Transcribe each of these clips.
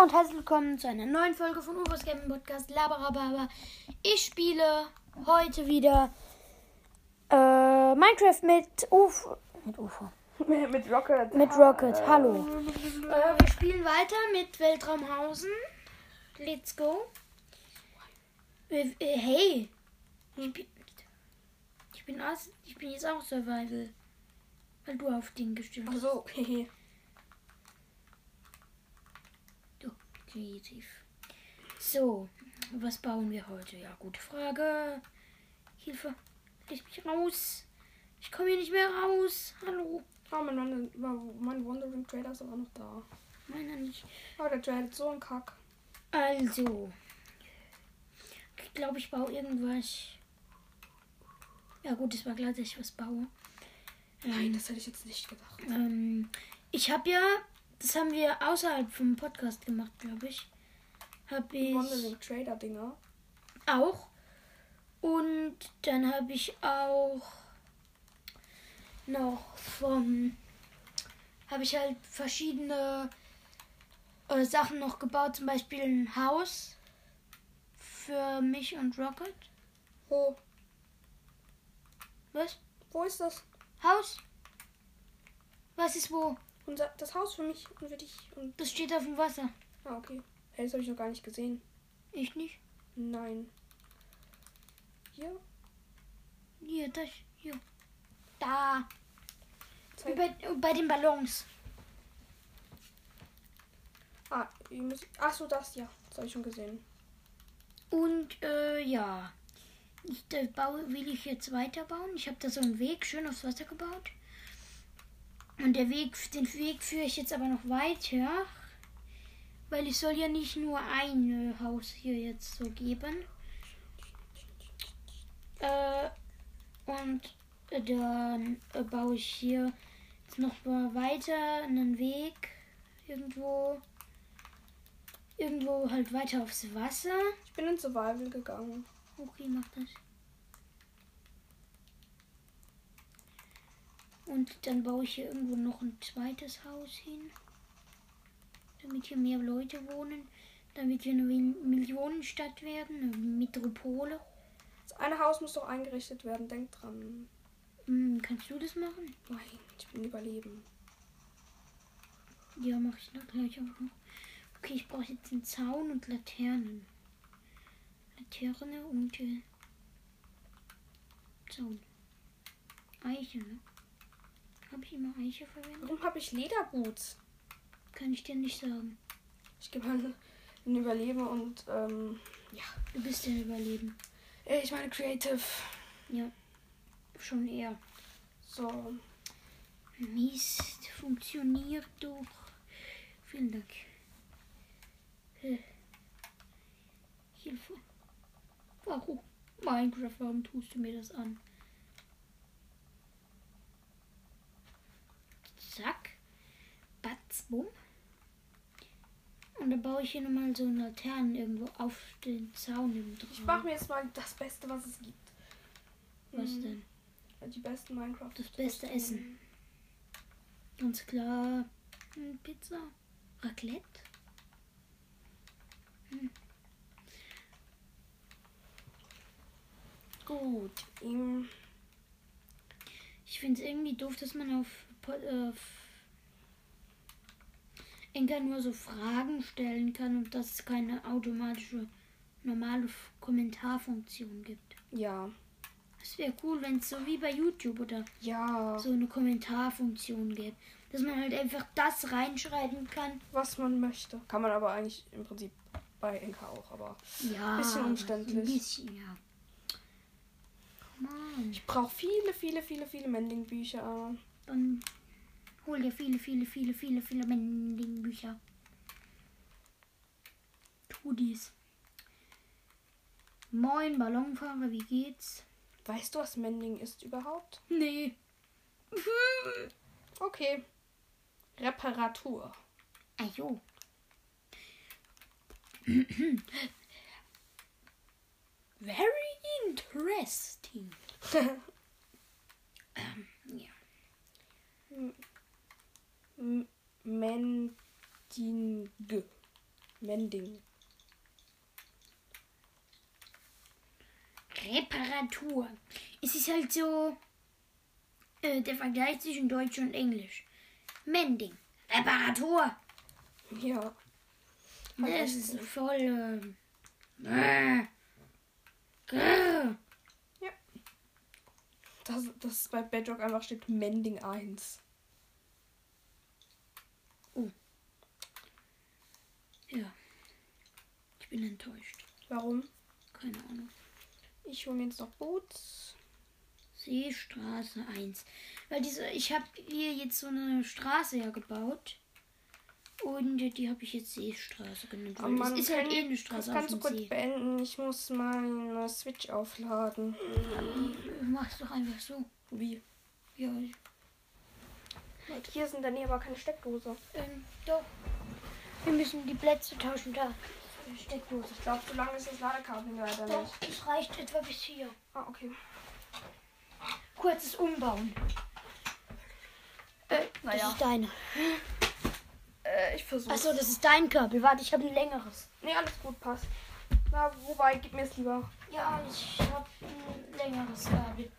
und herzlich willkommen zu einer neuen Folge von UFOs Gaming Podcast Labarababa. Ich spiele heute wieder äh, Minecraft mit UFO. Mit UFO. mit Rocket. Mit Rocket. Hallo. Äh, wir spielen weiter mit Weltraumhausen. Let's go. Äh, äh, hey. Ich bin, ich bin, aus, ich bin jetzt auch Survival. Weil du auf den Ach hast. so, okay. Du, kreativ. So, was bauen wir heute? Ja, gute Frage. Hilfe. Lass mich raus. Ich komme hier nicht mehr raus. Hallo. Oh, mein, mein Wandering Trader ist aber noch da. Meiner nicht. Oh, der tradet so ein Kack. Also. Ich glaube, ich baue irgendwas. Ja, gut, es war klar, dass ich was baue. Nein, das hätte ich jetzt nicht gedacht. Ähm, ich habe ja, das haben wir außerhalb vom Podcast gemacht, glaube ich. Habe ich Wandering Trader Dinger. auch. Und dann habe ich auch noch vom. Habe ich halt verschiedene äh, Sachen noch gebaut. Zum Beispiel ein Haus für mich und Rocket. Wo? Was? Wo ist das? Haus? Was ist wo? Unser, das Haus für mich und für dich. Und, Das steht auf dem Wasser. ah, okay. Hey, das habe ich noch gar nicht gesehen. Ich nicht. Nein. Hier? Hier, das. Hier. Da. Zeig. Bei, bei den Ballons. Ah, ihr müsst, ach so, das, ja. Das habe ich schon gesehen. Und äh, ja, ich, da baue, will ich jetzt weiterbauen. Ich habe da so einen Weg schön aufs Wasser gebaut. Und der Weg, den Weg führe ich jetzt aber noch weiter. Weil ich soll ja nicht nur ein äh, Haus hier jetzt so geben. Äh, und äh, dann äh, baue ich hier jetzt noch mal weiter einen Weg. Irgendwo. Irgendwo halt weiter aufs Wasser. Ich bin in Survival gegangen. Okay, mach das. Und dann baue ich hier irgendwo noch ein zweites Haus hin. Damit hier mehr Leute wohnen. Damit wir eine Mil- Millionenstadt werden. Eine Metropole. Das eine Haus muss doch eingerichtet werden. Denk dran. Hm, kannst du das machen? Nein, ich bin überleben. Ja, mache ich noch gleich auch noch. Okay, ich brauche jetzt einen Zaun und Laternen. Laterne und äh, Zaun. Eiche, ne? Habe ich immer Eiche verwendet? Warum habe ich Lederboots? Kann ich dir nicht sagen. Ich gebe ein, ein Überleben und, ähm, ja. Du bist ja Überleben. Äh, Ich meine Creative. Ja. Schon eher. So. Mist, funktioniert doch. Vielen Dank. Äh. Hilfe. Warum? Minecraft, warum tust du mir das an? Zack. Batz, bumm. Und dann baue ich hier nochmal so eine Laternen irgendwo auf den Zaun im Ich mache mir jetzt mal das Beste, was es gibt. Was Mhm. denn? Die besten Minecraft. Das beste Essen. Ganz klar. Hm, Pizza. Raclette. Gut. Ähm, Ich finde es irgendwie doof, dass man auf, äh, Enker nur so Fragen stellen kann und dass es keine automatische normale Kommentarfunktion gibt. ja. Es wäre cool, wenn es so wie bei YouTube oder Ja. so eine Kommentarfunktion gäbe. Dass man halt einfach das reinschreiben kann. Was man möchte. Kann man aber eigentlich im Prinzip bei Enka auch. Aber Ja. Bisschen aber umständlich. Ein bisschen, ja. Ich brauche viele, viele, viele, viele Mending-Bücher. Dann hol dir viele, viele, viele, viele, viele Mending-Bücher. Tu dies. Moin, Ballonfahrer, wie geht's? Weißt du, was Mending ist überhaupt? Nee. Okay. Reparatur. Ajo. Very interesting. ähm, ja. Mending. Mending. Reparatur. Es ist halt so äh, der Vergleich zwischen Deutsch und Englisch. Mending. Reparatur. Ja. Das ist voll. Äh, grrr. Das, das bei Bedrock einfach steht Mending 1. ja. Ich bin enttäuscht. Warum? Keine Ahnung. Ich hole mir jetzt noch Boots. Seestraße 1. Weil diese, ich habe hier jetzt so eine Straße ja gebaut. Und die habe ich jetzt Seestraße genannt. Weil das ist halt eh eine Straße auf kannst du kurz See. beenden. Ich muss meine Switch aufladen. Mach's doch einfach so. Wie? Ja, Hier sind dann aber keine Steckdose. ähm, doch. Wir müssen die Plätze tauschen da. Steckdose. Ich glaube, so lange ist das Ladekabel leider Doch, nicht. es reicht etwa bis hier. Ah, okay. Kurzes Umbauen. Äh, Naja. Das ist deine. Äh, ich versuche. Achso, das ist dein Kabel. Warte, ich habe ein längeres. Nee, alles gut, passt. Na, wobei, gib mir es lieber. Ja, ich habe ein längeres Kabel.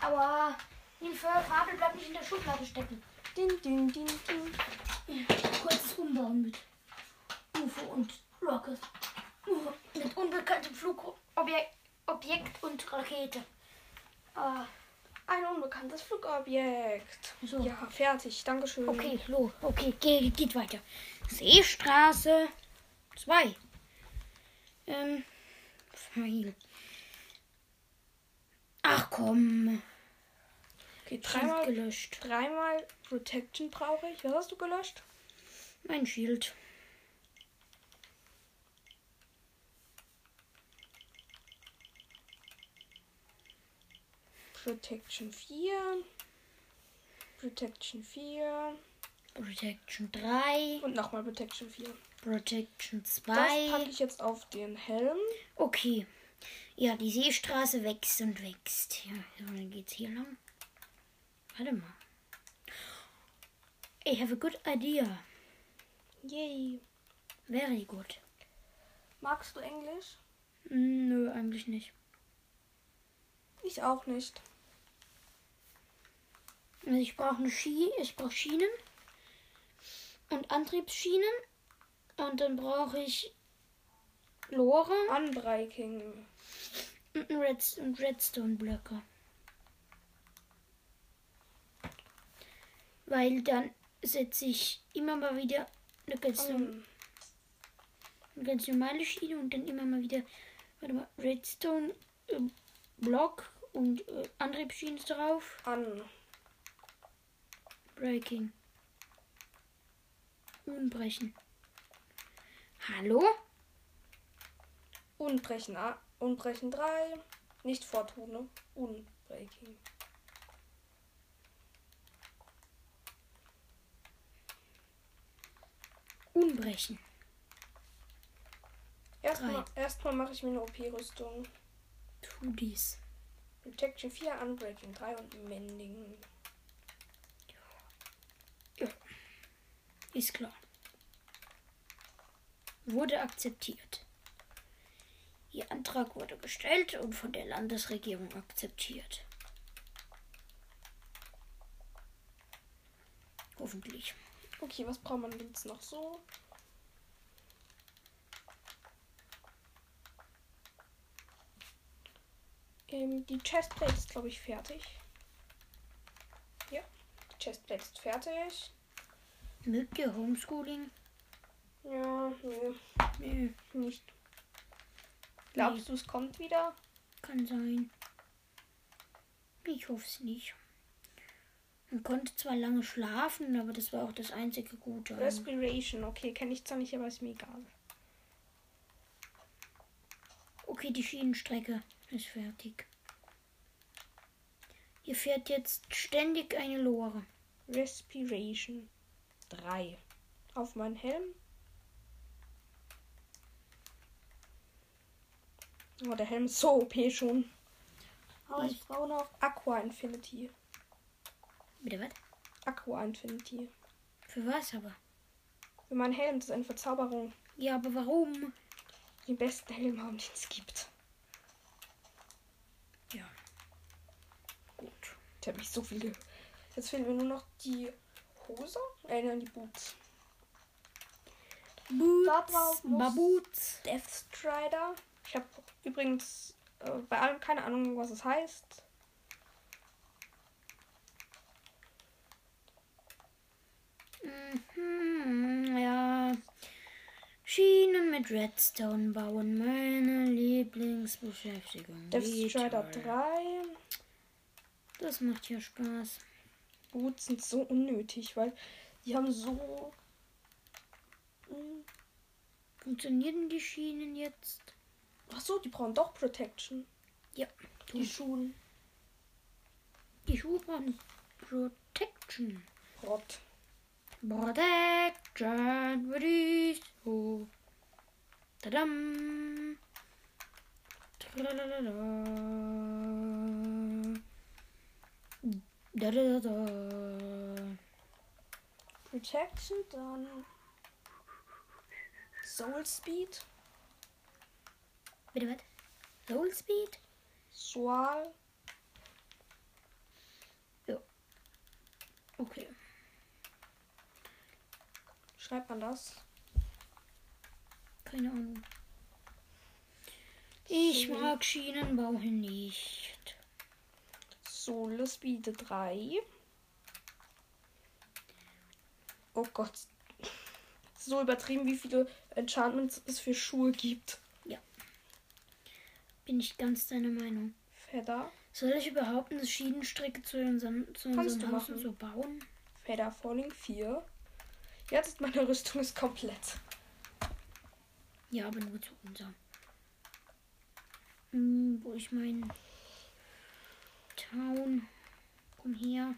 Aber den Kabel bleibt nicht in der Schublade stecken. Din, din, din, din. Kurzes Umbauen mit UFO und Rocket. Mit unbekanntem Flugobjekt Objekt und Rakete. Ah, Ein unbekanntes Flugobjekt. So. Ja, fertig. Dankeschön. okay, lo, okay, ge geht weiter. Seestraße 2. Ähm, Pfeil. Ach komm, Okay, dreimal, gelöscht. dreimal Protection brauche ich. Was hast du gelöscht? Mein Schild. Protection 4. Protection 4. Protection 3. Und nochmal Protection 4. Protection Das packe 2. ich jetzt auf den Helm. Okay. Ja, die Seestraße wächst und wächst. Ja, dann geht's hier lang. Warte mal. I have a good idea. Yay. Very good. Magst du Englisch? Mm, Nö, eigentlich nicht. Ich auch nicht. Also ich brauche eine Ski, ich brauche Schienen und Antriebsschienen und dann brauche ich Lore Unbreaking. und, ein Red und Redstone-Blöcke. Weil dann setze ich immer mal wieder eine ganz, Um, eine ganz normale Schiene und dann immer mal wieder warte mal, Redstone äh, Block und äh, Antriebsschienen drauf. an. Breaking. Unbrechen. Hallo? Unbrechen. A- Unbrechen 3. Nicht Fortune. ne? Unbreaking. Unbrechen. Erstmal erstmal mache ich mir eine OP-Rüstung. Tu dies. Protection 4, Unbreaking 3 und Mending. Ist klar. Wurde akzeptiert. Ihr Antrag wurde gestellt und von der Landesregierung akzeptiert. Hoffentlich. Okay, was braucht man jetzt noch so? Ähm, die Chestplate ist, glaube ich, fertig. Ja, die Chestplate ist fertig. Mögt ihr Homeschooling? Ja, nee, Nö, nicht. Glaubst du, es kommt wieder? kann sein. Ich hoffe es nicht. Man konnte zwar lange schlafen, aber das war auch das einzige Gute. Respiration, okay, kenne ich zwar nicht, aber ist mir egal. Okay, die Schienenstrecke ist fertig. Hier fährt jetzt ständig eine Lore. Respiration 3. Auf meinen Helm. Oh, der Helm ist so OP schon. Aber ich brauche noch Aqua Infinity. Bitte was? Aqua Infinity. Für was aber? Mein Helm, das ist eine Verzauberung. Ja, aber warum? Den besten Helm haben, den es gibt. Ja. Gut. Ich habe mich so viel Jetzt fehlen mir nur noch die Hose. Äh, nein, die Boots. Boots, Baboots. Death Strider. Ich habe übrigens äh, bei allem keine Ahnung, was es heißt. Mhm, ja. Schienen mit Redstone bauen, meine Lieblingsbeschäftigung. Death Strider toll. 3. Das macht ja Spaß. Boots sind so unnötig, weil die haben so. Hm, Funktionieren die Schienen jetzt? Ach so, die brauchen doch Protection. Ja. Die Schuhen. Die Schuhe brauchen Protection. Rott. Protection für die Schuhe. Tadam. Tralalala. Da, da, da, da. Protection, dann. Soul Speed. Bitte was? Soul Speed? Soal. Okay. Schreibt man das? Keine Ahnung. Ich mag Schienenbau nicht. Soul Speed 3. Oh Gott. So übertrieben, wie viele Enchantments es für Schuhe gibt. Bin ich ganz deiner Meinung. Feather. Soll ich überhaupt eine Schienenstrecke zu unserem, zu Kannst unserem Haus machen. so bauen? Feather Falling 4. Jetzt ist meine Rüstung ist komplett. Ja, aber nur zu unserem. Hm, wo ich mein Town. Komm her.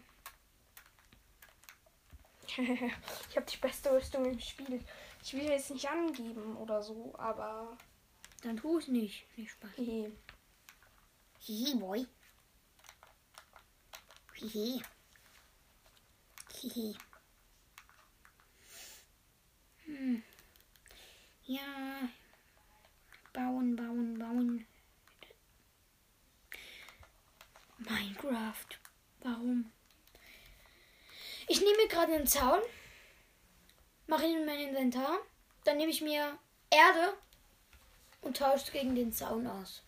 ich habe die beste Rüstung im Spiel. Ich will jetzt nicht angeben oder so, aber. Dann tu es nicht. Nicht Spaß. Hehe. Hihi, boy. Hihi. Hihi. Hm. Ja. Bauen, bauen, bauen. Minecraft. Warum? Ich nehme gerade einen Zaun, mache ihn in mein Inventar, dann nehme ich mir Erde und tausche gegen den Zaun aus.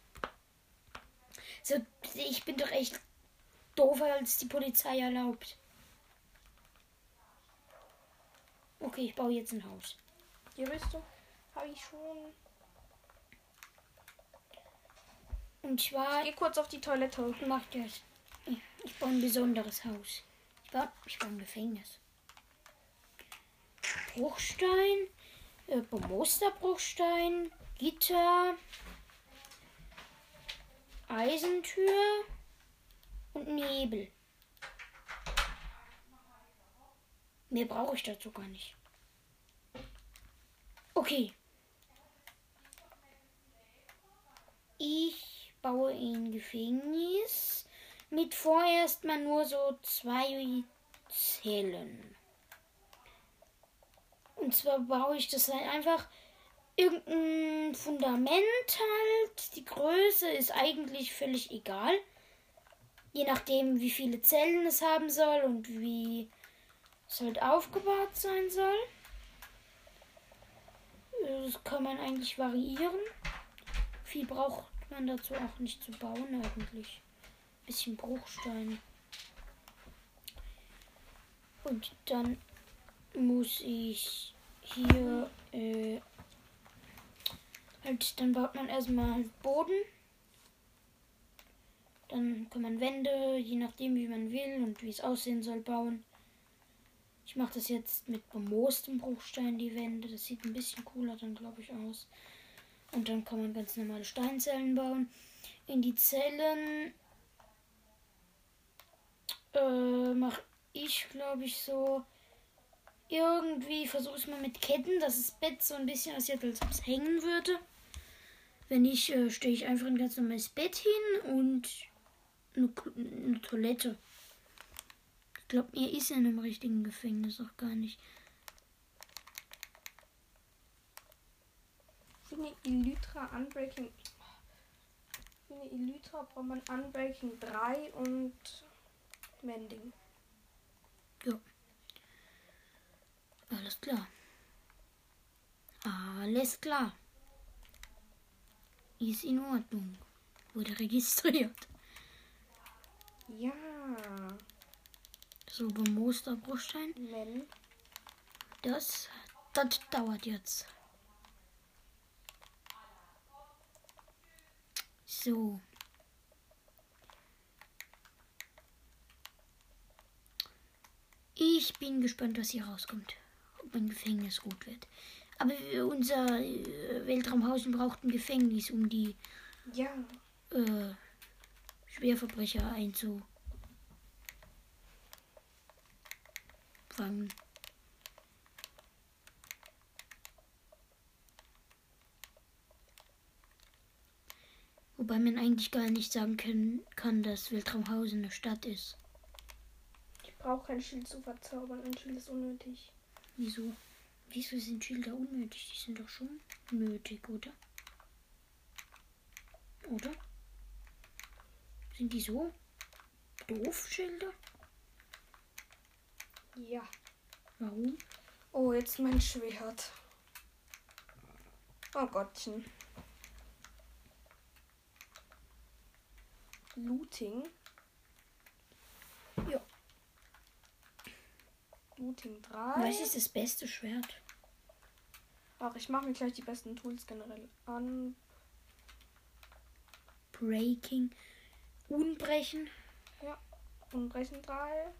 So, ich bin doch echt doofer, als die Polizei erlaubt. Okay, ich baue jetzt ein Haus. Die Rüstung habe ich schon. Und zwar Geh kurz auf die Toilette. macht das. Ich baue ein besonderes Haus. Ich baue, ich baue ein Gefängnis. Bruchstein, äh, Musterbruchstein, Gitter, Eisentür und Nebel. Mehr brauche ich dazu gar nicht. Okay. Ich baue ein Gefängnis mit vorerst mal nur so zwei Zellen. Und zwar baue ich das halt einfach irgendein Fundament halt. Die Größe ist eigentlich völlig egal. Je nachdem, wie viele Zellen es haben soll und wie es halt aufgebaut sein soll. Das kann man eigentlich variieren. Viel braucht man dazu auch nicht zu bauen eigentlich. Bisschen Bruchstein. Und dann muss ich hier äh, halt, dann baut man erstmal Boden. Dann kann man Wände, je nachdem wie man will und wie es aussehen soll, bauen. Ich mache das jetzt mit bemoostem Bruchstein, die Wände. Das sieht ein bisschen cooler dann, glaube ich, aus. Und dann kann man ganz normale Steinzellen bauen. In die Zellen äh, mache ich, glaube ich, so irgendwie versuche ich mal mit Ketten, dass das Bett so ein bisschen aussieht, als ob es hängen würde. Wenn nicht, äh, stelle ich einfach ein ganz normales Bett hin und eine, eine Toilette. Ich glaube, mir ist in einem richtigen Gefängnis auch gar nicht. Für eine Elytra Unbreaking. Für eine Elytra braucht man Unbreaking 3 und Mending. Alles klar. Alles klar. Ist in Ordnung. Wurde registriert. Ja. So, beim Musterbruchstein. Men. Das, das dauert jetzt. So. Ich bin gespannt, was hier rauskommt. Ob mein Gefängnis gut wird. Aber unser äh, Weltraumhausen braucht ein Gefängnis, um die Ja. äh, Schwerverbrecher einzufangen. Wobei man eigentlich gar nicht sagen können, kann, dass Weltraumhausen eine Stadt ist. Ich brauche kein Schild zu verzaubern. Ein Schild ist unnötig. Wieso? Wieso sind Schilder unnötig? Die sind doch schon nötig, oder? Oder? Sind die so doof, Schilder? Ja. Warum? Oh, jetzt mein Schwert. Oh Gottchen. Looting. Ja. Looting 3. Was ist das beste Schwert? Ach, ich mache mir gleich die besten Tools generell an. Breaking. Unbrechen. Unbrechen 3.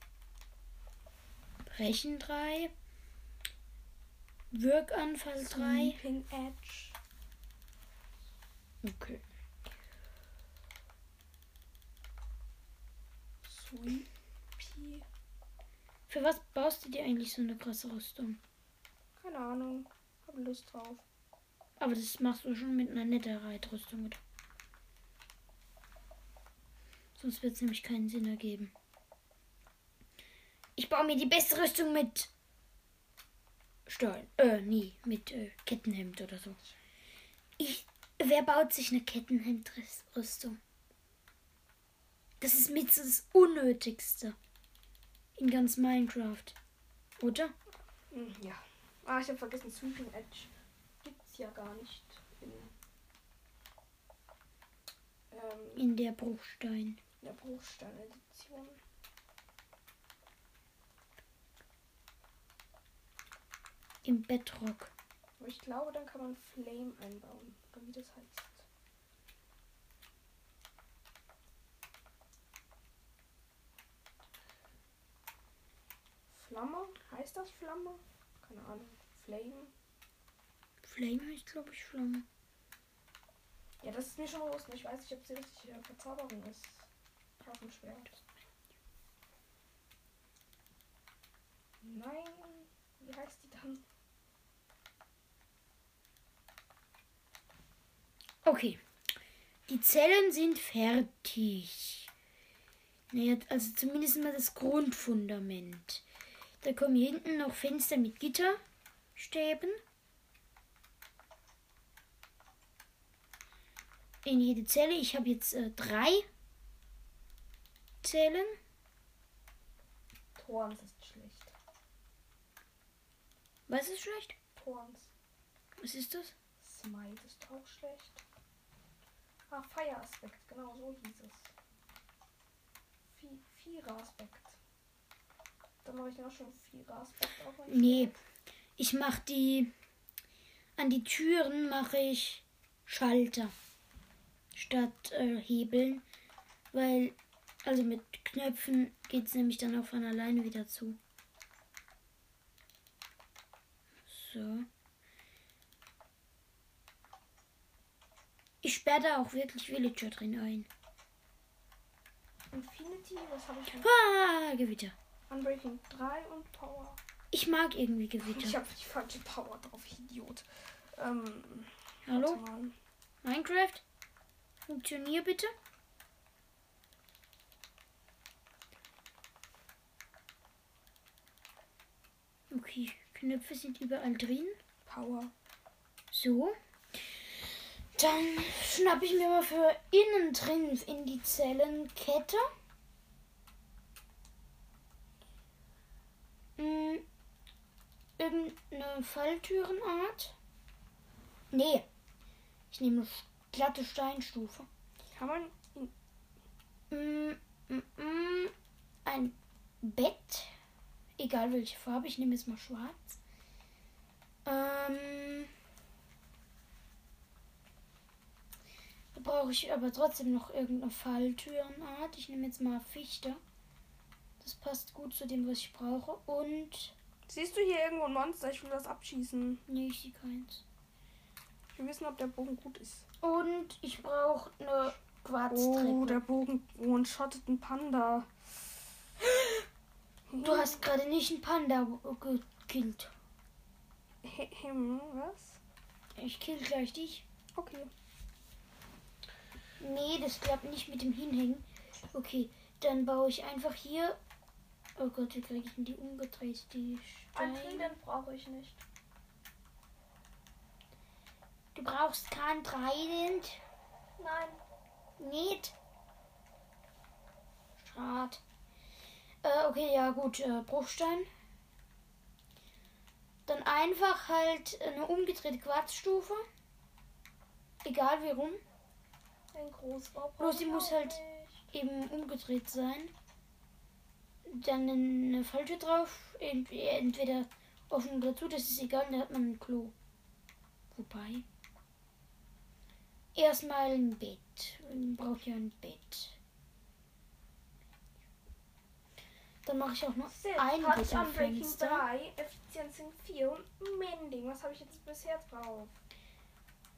Brechen 3. Wirkanfall 3. Sleeping Edge. Okay. Sweepy. Für was baust du dir eigentlich so eine krasse Rüstung? Keine Ahnung. Hab Lust drauf. Aber das machst du schon mit einer Netherite-Rüstung? Sonst wird es nämlich keinen Sinn ergeben. Ich baue mir die beste Rüstung mit Stein. Äh, nie. Mit äh, Kettenhemd oder so. Ich, wer baut sich eine Kettenhemdrüstung? Das ist mit so das Unnötigste in ganz Minecraft. Oder? Hm, Ja. Ah, ich habe vergessen, Sweeping Edge gibt's ja gar nicht in, ähm, In der Bruchstein. in der Bruchstein-Edition. Im Bedrock. Aber ich glaube, dann kann man Flame einbauen. Oder wie das heißt. Flamme? Heißt das Flamme? Keine Ahnung. Flame? Flame heißt, glaube ich, Flamme. Ja, das ist mir schon bewusst. Ich weiß nicht, ob es die richtige Verzauberung ist. Auf dem Schwert. Nein. Wie heißt die dann? Okay. Die Zellen sind fertig. Naja, also zumindest mal das Grundfundament. Da kommen hier hinten noch Fenster mit Gitterstäben. In jede Zelle. Ich habe jetzt äh, drei Zellen. Torns ist schlecht. Was ist schlecht? Torns. Was ist das? Smite ist auch schlecht. Ah, Fire-Aspekt. Genau so hieß es. Vi- Vierer-Aspekt. Dann mache ich auch schon auf mein Nee. Ich mache die. An die Türen mache ich Schalter. Statt äh, Hebeln. Weil. Also mit Knöpfen geht es nämlich dann auch von alleine wieder zu. So. Ich sperre da auch wirklich Villager drin ein. Infinity, was habe ich? Ah, Gewitter. Unbreaking 3 und Power. Ich mag irgendwie Gewitter. Ich habe die falsche Power drauf, Idiot. Ähm, Hallo? Minecraft? Funktionier bitte. Okay, Knöpfe sind überall drin. Power. So. Dann schnapp ich mir mal für innen drin in die Zellenkette. Hm, irgendeine Falltürenart. Nee. Ich nehme eine glatte Steinstufe. Kann man ihn. Mm, mm, mm, ein Bett. Egal welche Farbe. Ich nehme jetzt mal schwarz. Ähm. Brauche ich aber trotzdem noch irgendeine Falltürenart. Ich nehme jetzt mal Fichte. Das passt gut zu dem, was ich brauche. Und. Siehst du hier irgendwo ein Monster? Ich will das abschießen. Nee, ich sehe keins. Ich will wissen, ob der Bogen gut ist. Und ich brauche eine Oh, Quarztreppe. der Bogen one-shottet einen Panda. du hast gerade nicht einen Panda gekillt. Hm, was? Ich kill gleich dich. Okay. Nee, das klappt nicht mit dem Hinhängen. Okay, dann baue ich einfach hier. Oh Gott, wie kriege ich denn die umgedreht? Die Ein Steine. Trident brauche ich nicht. Du brauchst kein Trident. Nein. Nicht. Schade. Äh, okay, ja gut. Äh, Bruchstein. Dann einfach halt eine umgedrehte Quarzstufe. Egal wie rum. Ein Großbau. Bloß sie muss halt- nicht. Eben umgedreht sein. Dann eine falsche drauf. Ent- Entweder offen oder zu, das ist egal, da hat man ein Klo. Wobei. Erstmal ein Bett. Man braucht ja ein Bett. Dann mache ich auch noch Sehr ein Touch Bett am Unbreaking Fenster. 3, Effizienz in 4 und Mending. Was habe ich jetzt bisher drauf?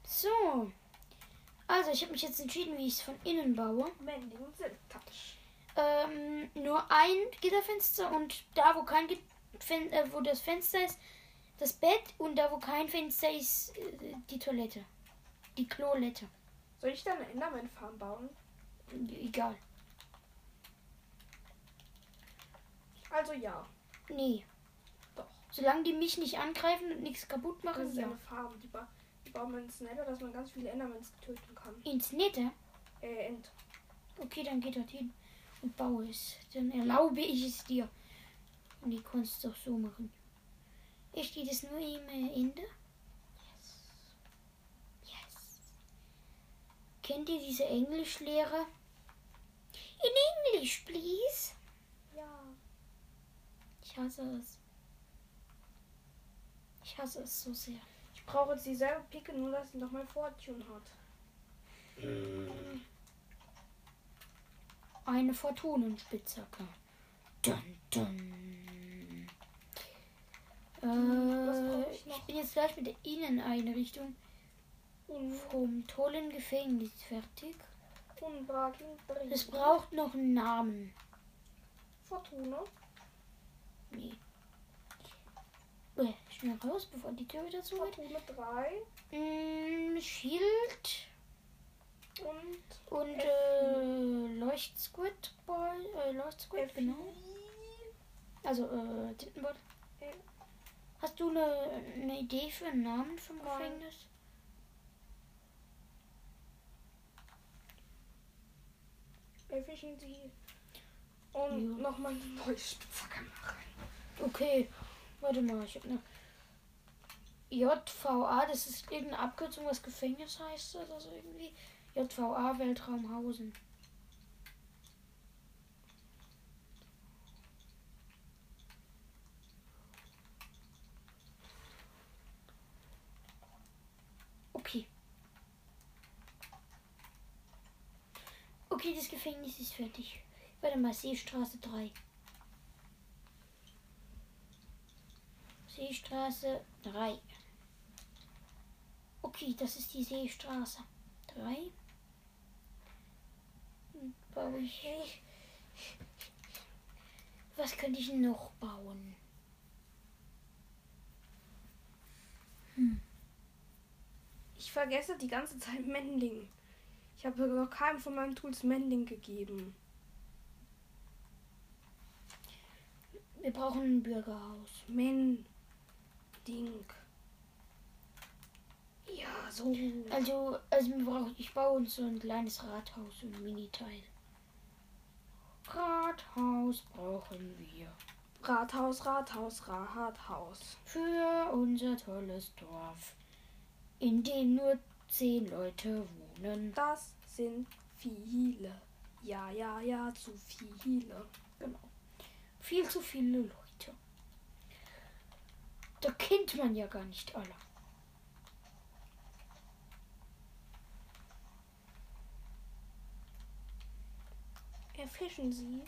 So. Also, ich habe mich jetzt entschieden, wie ich es von innen baue. Mending Silk Touch. Ähm, nur ein Gitterfenster und da, wo kein Fen äh, wo das Fenster ist, das Bett und da, wo kein Fenster ist, äh, die Toilette. Die Klolette. Soll ich da eine Enderman-Farm bauen? Egal. Also ja. Nee. Doch. Solange die mich nicht angreifen und nichts kaputt Das machen, ist ja. eine Farm. Die, ba die bauen wir ins Nether, dass man ganz viele Endermans töten kann. Ins Nette. Äh, End. Okay, dann geh dorthin und baue es. Dann erlaube ich es dir. Und die kannst du auch so machen. Hier steht es nur im äh, Ende. Yes. Kennt ihr diese Englischlehrer? In English, please. Ja. Ich hasse es. Ich hasse es so sehr. Ich brauche jetzt dieselbe Picke, nur dass sie nochmal Fortune hat. Eine Fortunenspitzhacke. Dun, dun. Äh, ich bin jetzt gleich mit der Inneneinrichtung Un vom tollen Gefängnis fertig. Es braucht noch einen Namen. Fortuna. Nee. Schnell raus, bevor die Tür wieder zugeht. Fortuna 3. Mm, Shield Und und äh, Leuchtsquid Ball. Äh, Leuchtsquid, genau. Also, äh, Tintenball. Ja. Hast du eine, eine Idee für einen Namen vom Nein. Gefängnis? Efficiency. Und Ja. nochmal eine neue Spitzhacke machen. Okay, warte mal, ich habe eine JVA, das ist irgendeine Abkürzung, was Gefängnis heißt oder so irgendwie. JVA Weltraumhausen. Okay. Okay, das Gefängnis ist fertig. Warte mal, Seestraße 3. Seestraße 3. Okay, das ist die Seestraße 3. Hm, Baue ich. Was könnte ich noch bauen? Ich vergesse die ganze Zeit Mending. Ich habe noch keinem von meinen Tools Mending gegeben. Wir brauchen ein Bürgerhaus. Mending. Ja, so. Also, also wir brauchen, ich baue uns so ein kleines Rathaus, so ein Miniteil. Rathaus brauchen wir Rathaus, Rathaus, Rathaus. für unser tolles Dorf, in dem nur zehn Leute wohnen. Das sind viele. Ja, ja, ja, zu viele. Genau. Viel zu viele Leute. Da kennt man ja gar nicht alle. Erfischen Sie.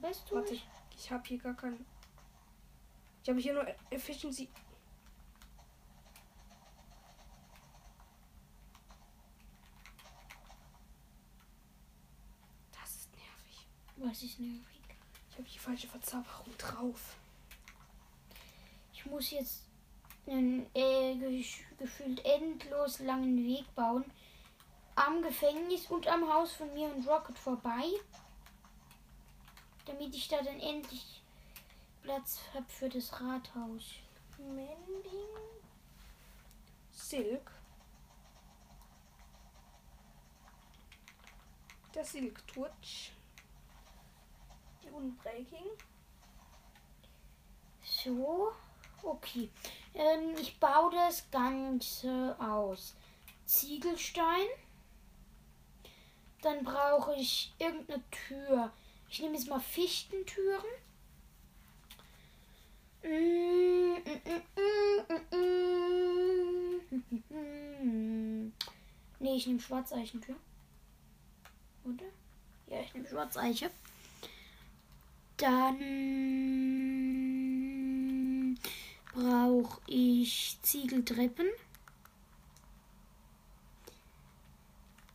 Weißt du? Warte, nicht? ich habe hier gar keinen. Ich habe hier nur Efficiency. Das ist nervig. Was ist nervig? Ich habe die falsche Verzauberung drauf. Ich muss jetzt einen äh, gef- gefühlt endlos langen Weg bauen. Am Gefängnis und am Haus von mir und Rocket vorbei. Damit ich da dann endlich Platz habe für das Rathaus. Mending. Silk. Der Silk Twitch. Unbreaking. So, okay. Ähm, ich baue das Ganze aus Ziegelstein. Dann brauche ich irgendeine Tür. Ich nehme jetzt mal Fichtentüren. Nee, ich nehme Schwarzeichentür. Oder? Ja, ich nehme Schwarzeiche. Dann brauche ich Ziegeltreppen.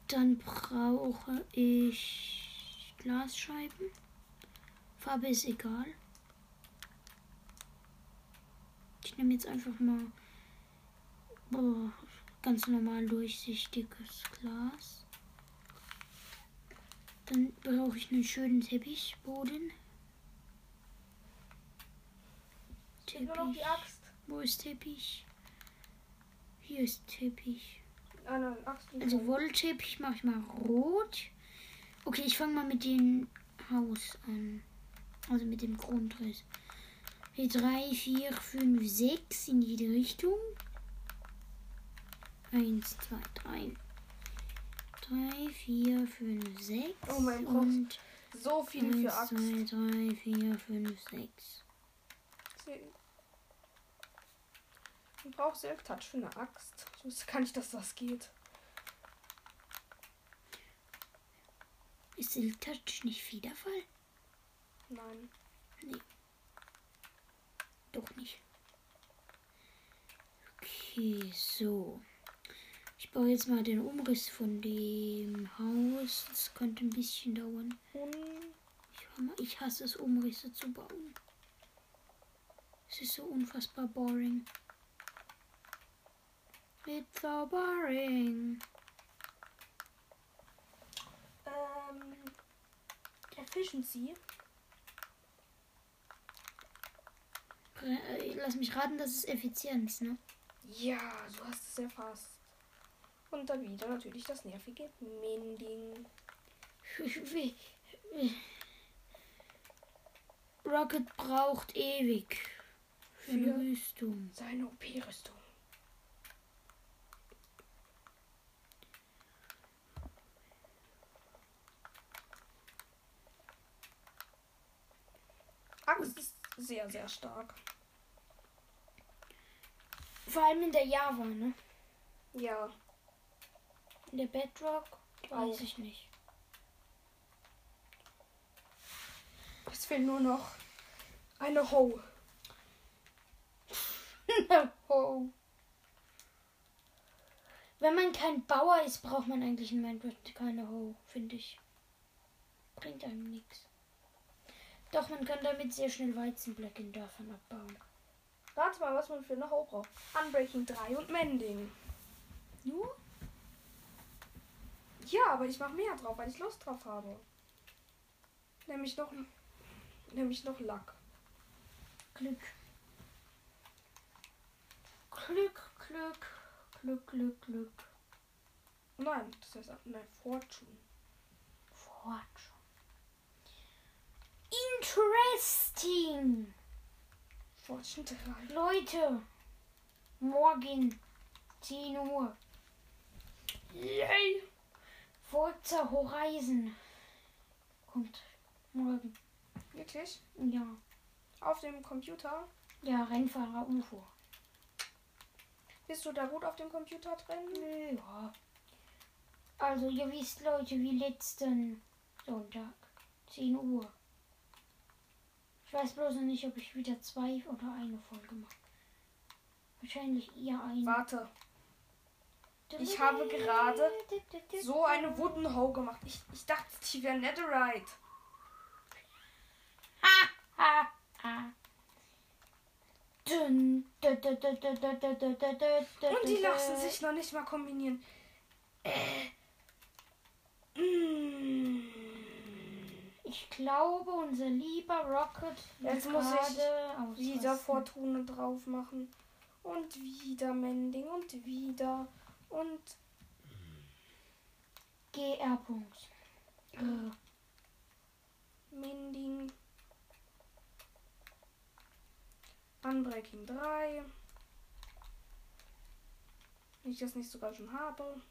Dann brauche ich Glasscheiben. Farbe ist egal. Ich nehme jetzt einfach mal boah, ganz normal durchsichtiges Glas. Dann brauche ich einen schönen Teppichboden. Axt. Wo ist Teppich? Hier ist Teppich. Also mache ich mal rot. Okay, ich fange mal mit dem Haus an. Also mit dem Grundriss. Hier 3, 4, 5, 6 in jede Richtung. 1, 2, 3. 3, 4, 5, 6. Oh mein Gott. Und so viel für 1, Axt. 2, 3, 4, 5, 6. Ich brauche Silk Touch für eine Axt. Ich wusste gar nicht, dass das geht. Ist Silk Touch nicht Federfall? Nein. Doch nicht. Okay, so. Ich baue jetzt mal den Umriss von dem Haus. Das könnte ein bisschen dauern. Ich, ich hasse es, Umrisse zu bauen. Es ist so unfassbar boring. It's so boring. ähm, Efficiency. Äh, Lass mich raten, das ist Effizienz, ne? Ja, du hast es erfasst. Und dann wieder natürlich das nervige Mending. Rocket braucht ewig für eine Für- Rüstung. Seine OP-Rüstung. Axt ist sehr, sehr stark. Vor allem in der Java, ne? Ja. In der Bedrock weiß Auch. ich nicht. Es fehlt nur noch eine Hoe. oh. Wenn man kein Bauer ist, braucht man eigentlich in Minecraft keine Hoe, finde ich. Bringt einem nichts. Doch, man kann damit sehr schnell Weizenblöcke in Dörfern abbauen. Rate mal, was man für eine Hoe braucht. Unbreaking 3 und Mending. Nur? Ja, aber ich mache mehr drauf, weil ich Lust drauf habe. Nämlich noch, nämlich noch Lack. Glück. Glück, Glück, Glück, Glück, Glück. Nein, das heißt nein, Fortune. Fortune. Interesting. Fortune 3. Leute, morgen 10 Uhr. Yay! Forza Horizon kommt morgen. Wirklich? Ja, Auf dem Computer? ja Rennfahrer UFO. Bist du da gut auf dem Computer drin? Ja. Also ihr wisst Leute, wie letzten Sonntag. 10 Uhr. Ich weiß bloß noch nicht, ob ich wieder zwei oder eine Folge mache. Wahrscheinlich eher eine. Warte. Ich habe gerade so eine Wooden Hoe gemacht. Ich, ich dachte, die wäre Netherite. Ha, ha, ha. Und die lassen sich noch nicht mal kombinieren. Äh. Mmh. Ich glaube, unser lieber Rocket Jetzt muss ich gerade Wieder ausrasten. Fortune drauf machen. Und wieder Mending und wieder. Und GR. Punkt. Mending. Unbreaking 3. Wenn ich das nicht sogar schon habe.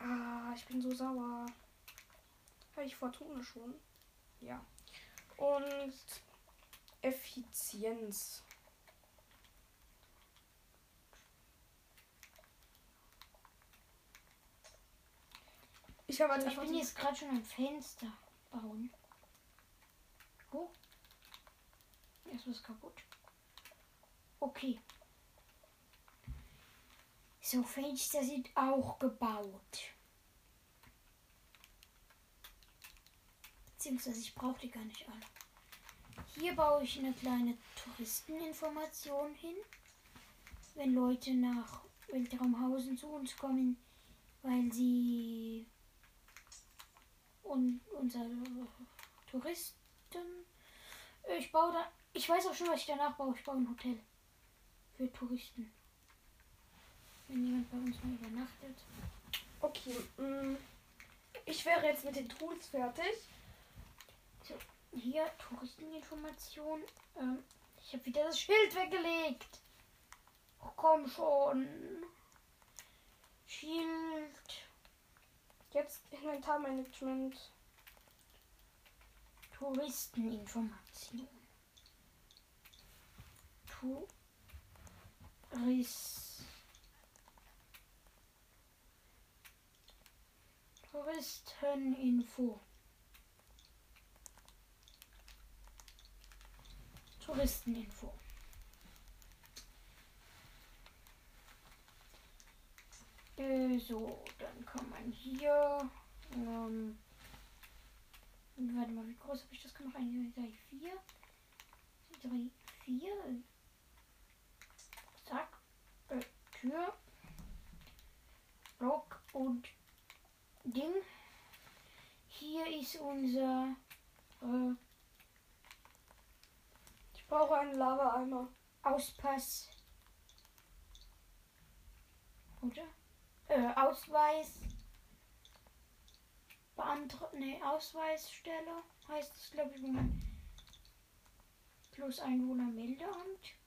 Ah, ich bin so sauer. Habe ich Fortune schon? Ja. Und Effizienz. Ich habe Also ich bin jetzt gerade schon ein Fenster bauen. Oh. Ist was kaputt. Okay. So, Fenster sind auch gebaut. Beziehungsweise ich brauche die gar nicht alle. Hier baue ich eine kleine Touristeninformation hin. Wenn Leute nach Weltraumhausen zu uns kommen, weil sie und unser Touristen. Ich baue da. Ich weiß auch schon, was ich danach baue. Ich baue ein Hotel. Für Touristen. Wenn jemand bei uns mal übernachtet. Okay, mm, ich wäre jetzt mit den Tools fertig. Hier, Touristeninformation. Ähm, ich habe wieder das Schild weggelegt. Oh, komm schon. Schild. Jetzt Inventarmanagement. Touristeninformation. Tourist. Touristeninfo. Touristeninfo. Äh, so, dann kann man hier. Ähm, warte mal, wie groß habe ich das gemacht? 1, 2, 3, 4. 3, 4. Zack. Äh, Tür. Block und Ding. Hier ist unser äh, Ich brauche einen Lava-Eimer. Auspass. Oder? Äh, Ausweis. Beantrag. Ne, Ausweisstelle heißt es, glaube ich, wo man. Plus Einwohnermeldeamt.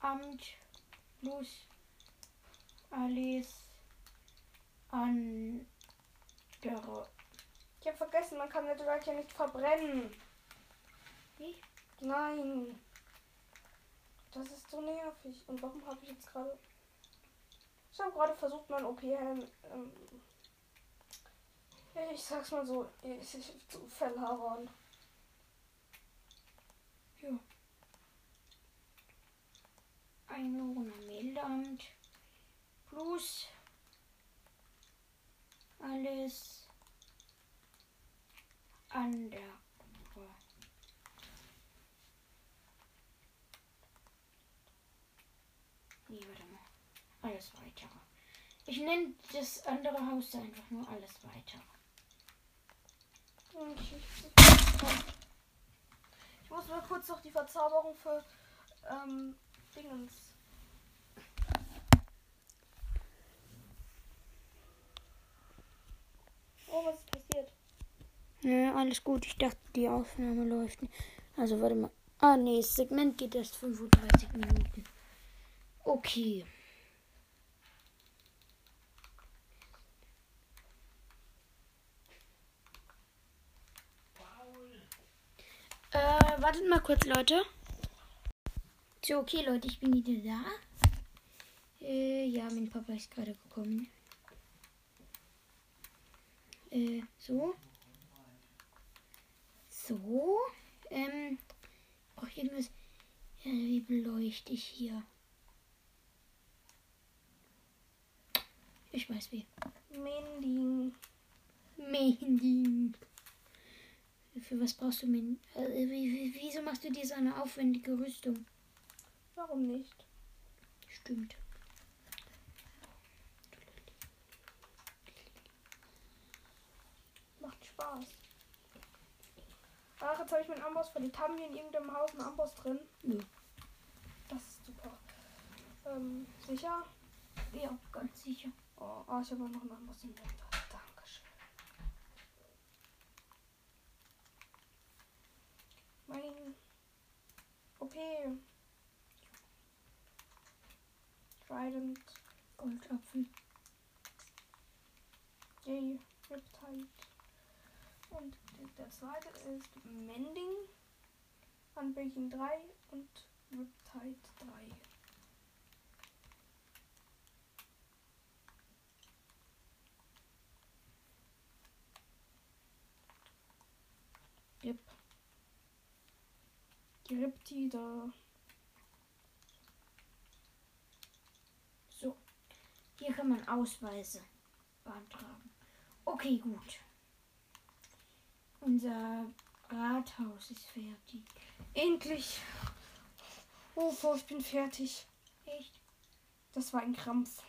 Meldeamt plus alles andere. Ich habe vergessen, man kann Netherite ja nicht verbrennen. Wie? Nein. Das ist so nervig. Und warum habe ich jetzt gerade. Ich habe gerade versucht, mein OP-Helm. Ähm, ich sag's mal so, ich, ich, zu verlagern. Ja. Einwohnermeldeamt plus alles andere. Nee, warte mal. Alles weitere. Ich nenne das andere Haus einfach nur alles weitere. Ich muss mal kurz noch die Verzauberung für ähm, Dingens. Oh, was ist passiert? Ja, alles gut. Ich dachte, die Aufnahme läuft nicht. Also, warte mal. Ah, nee, das Segment geht erst 35 Minuten. Okay. Äh, wartet mal kurz, Leute. So, okay, Leute, ich bin wieder da. Äh, ja, mein Papa ist gerade gekommen. Äh, so. So. Ähm, brauche ich irgendwas. Ja, wie beleuchte ich hier? Ich weiß wie. Mending. Mending. Für was brauchst du Mending? Äh, wie, wieso machst du dir so eine aufwendige Rüstung? Warum nicht? Stimmt. Macht Spaß. Ach, jetzt habe ich meinen Amboss verlegt. Haben wir in irgendeinem Haus einen Amboss drin? Nö. Das ist super. Ähm, sicher? Ja, ganz sicher. Oh, ah, ich habe auch noch einen Amboss im Winter. Dankeschön. Mein OP. Trident. Goldapfel. Yay. Riptide. Und der zweite ist Mending. Unbreaking 3 und Riptide 3. Yep. Die Riptide. So. Hier kann man Ausweise beantragen. Okay, gut. Unser Rathaus ist fertig. Endlich. Oh, ich bin fertig. Echt? Das war ein Krampf.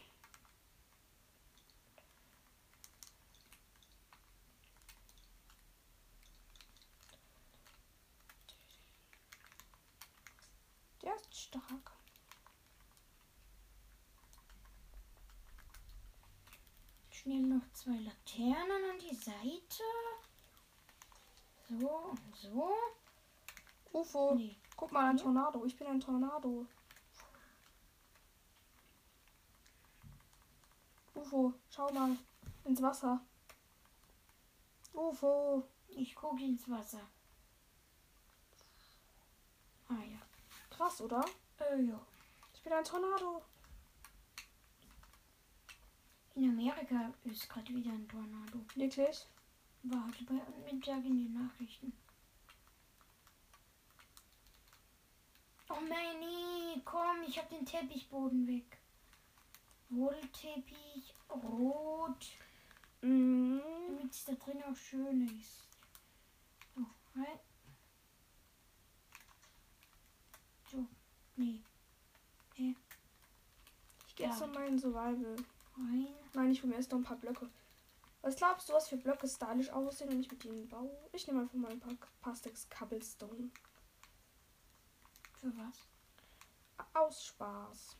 Der ist stark. Schnell noch zwei Laternen an die Seite. So und so. UFO, Nee. guck mal, ein. Tornado. Ich bin ein Tornado. UFO, schau mal ins Wasser. UFO. Ich gucke ins Wasser. Ah ja. Krass, oder? Äh, ja. Ich bin ein Tornado. In Amerika ist gerade wieder ein Tornado. Wirklich? War heute bei Mittag in den Nachrichten. Oh mein, nee, komm, ich hab den Teppichboden weg. Wollteppich, rot, Mhm. damit es da drin auch schön ist. So, rein. So, nee, Ich gehe jetzt Ja. noch mal in Survival. rein. Nein, ich hole mir erst noch ein paar Blöcke. Was glaubst du, was für Blöcke stylisch aussehen, wenn ich mit ihnen baue? Ich nehme einfach mal ein paar, Stacks Cobblestone. Für was? Aus Spaß.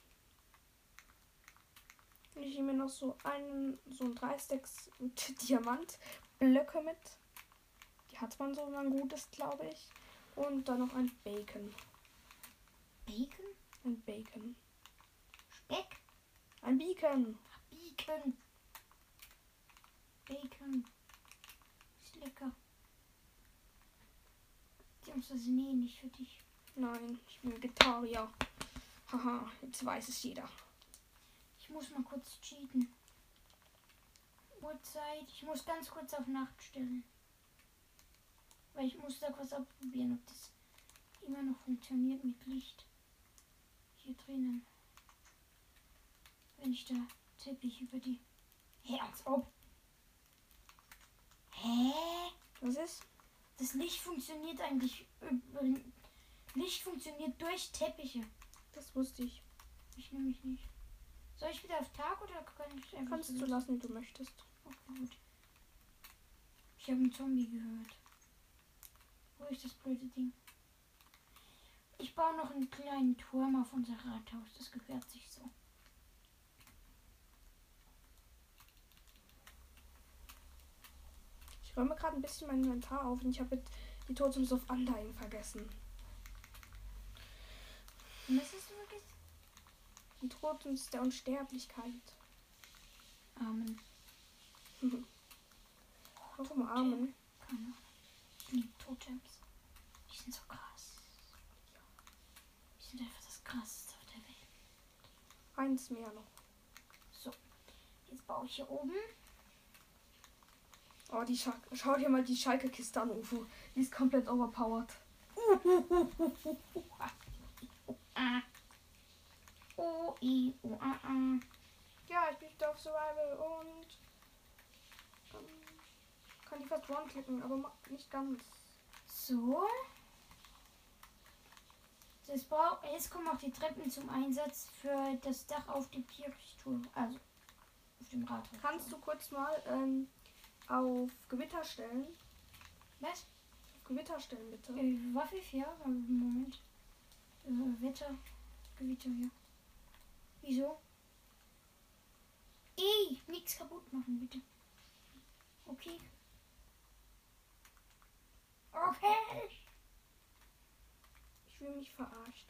Und ich nehme mir noch so einen, so ein drei Stacks Diamantblöcke mit. Die hat man so, wenn man gut ist, glaube ich. Und dann noch ein Bacon. Bacon? Ein Bacon. Speck? Ein Beacon. Bacon. Bacon. Ist lecker. Beziehungsweise, nee, nicht für dich. Nein, ich bin Vegetarier. Haha, jetzt weiß es jeder. Ich muss mal kurz cheaten. Uhrzeit. Ich muss ganz kurz auf Nacht stellen. Weil ich muss da kurz abprobieren, ob das immer noch funktioniert mit Licht. Hier drinnen. Wenn ich da Teppich über die. Als ob. Hä? Was ist? Das Licht funktioniert eigentlich. über- Licht funktioniert durch Teppiche. Das wusste ich. Ich nämlich nicht. Soll ich wieder auf Tag oder kann ich einfach Kannst du lassen? wie du möchtest. Okay, gut. Ich Ich habe einen Zombie gehört. Wo ist das blöde Ding? Ich baue noch einen kleinen Turm auf unser Rathaus. Das gehört sich so. Räume gerade ein bisschen mein Inventar auf und ich habe die Totems of Undying vergessen. Und was hast du vergessen? Die Totems der Unsterblichkeit. Amen. Warum Armen? Keine Ahnung. Ich liebe Totems. Die sind so krass. Die sind einfach das krasseste auf der Welt. Eins mehr noch. So. Jetzt baue ich hier oben. Oh, die Schalke. Schau dir mal die Schalke-Kiste an, Ufo. Die ist komplett overpowered. Ah. O, I, O, A, A. Ja, ich bin auf Survival und ähm, kann die fast run klicken, aber nicht ganz. So. Das jetzt kommen auch die Treppen zum Einsatz für das Dach auf dem Kirchturm. Also auf dem Rathaus. Kannst du kurz mal ähm, auf Gewitter stellen? Was? Auf Gewitter stellen, bitte. Äh, Waffe 4? Moment. Äh, Wetter. Gewitter, ja. Wieso? Ey, nichts kaputt machen, bitte. Okay. Okay. Ich fühle mich verarscht.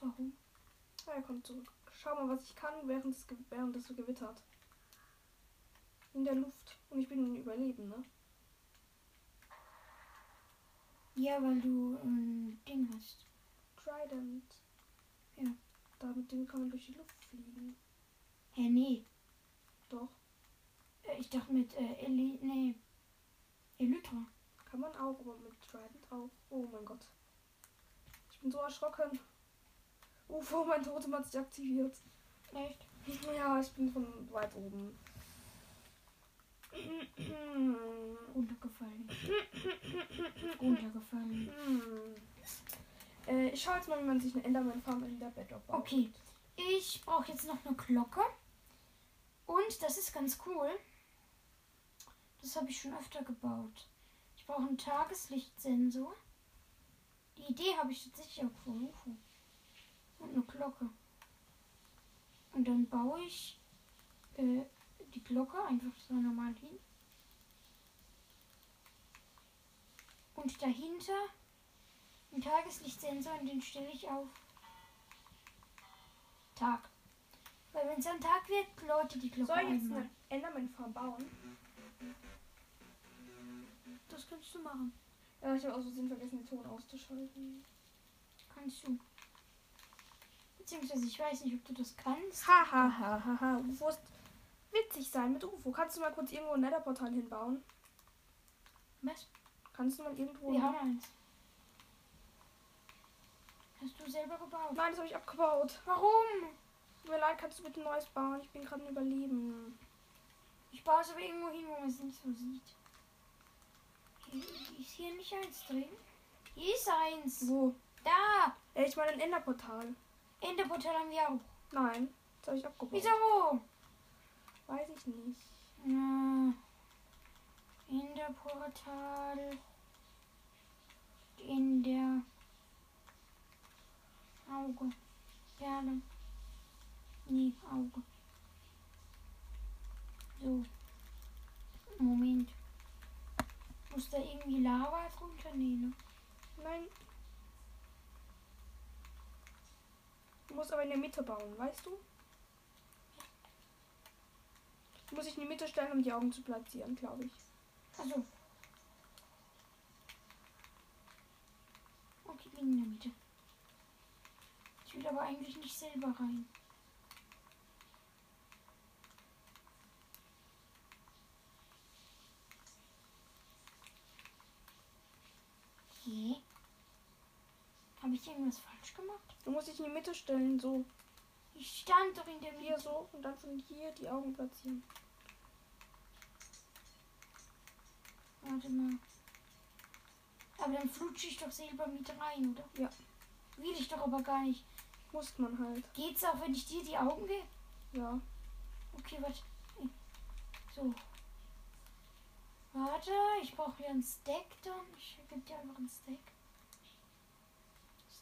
Warum? Ja, er kommt zurück. Schau mal, was ich kann, während es, während es so gewittert. In der Luft. Und ich bin ein Überleben, ne? Ja, weil du ein Ding hast. Trident. Ja. Da mit dem kann man durch die Luft fliegen. Hä, nee. Doch. Äh, Ich dachte mit äh, Eli. Nee. Elytra. Kann man auch, aber mit Trident auch. Oh mein Gott. Ich bin so erschrocken. Ufo, mein Totem hat sich aktiviert. Echt? Ja, ich bin von weit oben. Runtergefallen. Runtergefallen. äh, ich schaue jetzt mal, wie man sich eine Enderman-Farm in der Bedrock baut. Okay. Ich brauche jetzt noch eine Glocke. Und das ist ganz cool. Das habe ich schon öfter gebaut. Ich brauche einen Tageslichtsensor. Die Idee habe ich tatsächlich auch von UFO. Und eine Glocke. Und dann baue ich äh, die Glocke einfach so normal hin. Und dahinter einen Tageslichtsensor und den stelle ich auf Tag. Weil wenn es am Tag wird, läutet die Glocke Soll ich jetzt einmal. eine Enderman-Farm bauen? Das kannst du machen. Ja, ich habe aus Versehen vergessen, den Ton auszuschalten. Kannst du. Beziehungsweise ich weiß nicht, ob du das kannst. Ha, ha, ha, ha, ha. UFO ist witzig sein mit UFO. Kannst du mal kurz irgendwo ein Netherportal hinbauen? Was? Kannst du mal irgendwo... Wir haben eins. Hast du selber gebaut? Nein, das habe ich abgebaut. Warum? Tut mir leid, kannst du bitte ein neues bauen? Ich bin gerade ein Überleben. Ich baue es aber irgendwo hin, wo man es nicht so sieht. Hier, ist hier nicht eins drin? Hier ist eins. Wo? Da! Ich meine ein Enderportal. Enderportal haben wir auch. Nein, das habe ich abgebaut. Wieso? Ich nicht. Na, Enderportal. In der Auge. Perle. Nee, Auge. So. Moment. Muss da irgendwie Lava drunter? Nee, ne? Nein. Du musst aber in der Mitte bauen, weißt du? Du musst dich in die Mitte stellen, um die Augen zu platzieren, glaube ich. Also. Okay, in der Mitte. Ich will aber eigentlich nicht selber rein. Okay. Habe ich irgendwas falsch gemacht? Du musst dich in die Mitte stellen, so. Ich stand doch in der Hier Mitte. so und dann von hier die Augen platzieren. Warte mal. Aber dann flutsche ich doch selber mit rein, oder? Ja. Will ich doch aber gar nicht. Muss man halt. Geht's auch, wenn ich dir die Augen gebe? Ja. Okay, warte. So. Warte, ich brauche hier ein Stack dann. Ich gebe dir einfach ein Stack.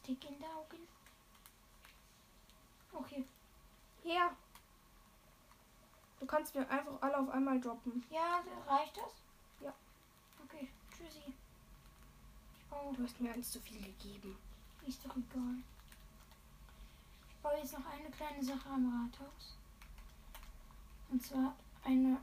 Stick in der Augen. Okay. Her. Du kannst mir einfach alle auf einmal droppen. Ja, reicht das? Tschüssi. Ich baue. Du hast mir eins zu viel gegeben. Ist doch egal. Ich baue jetzt noch eine kleine Sache am Rathaus. Und zwar eine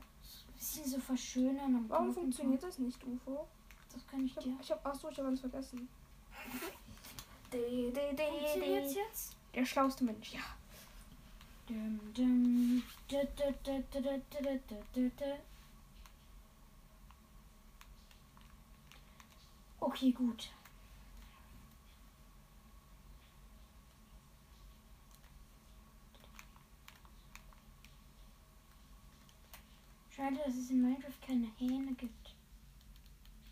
bisschen so verschönern am Warum funktioniert das nicht, UFO? Das kann ich Ich dir. hab, ich hab, achso, ich habe eins vergessen. Funktioniert's jetzt? Der schlauste Mensch, ja. Dum, dum, Okay, gut. Schade, dass es in Minecraft keine Hähne gibt.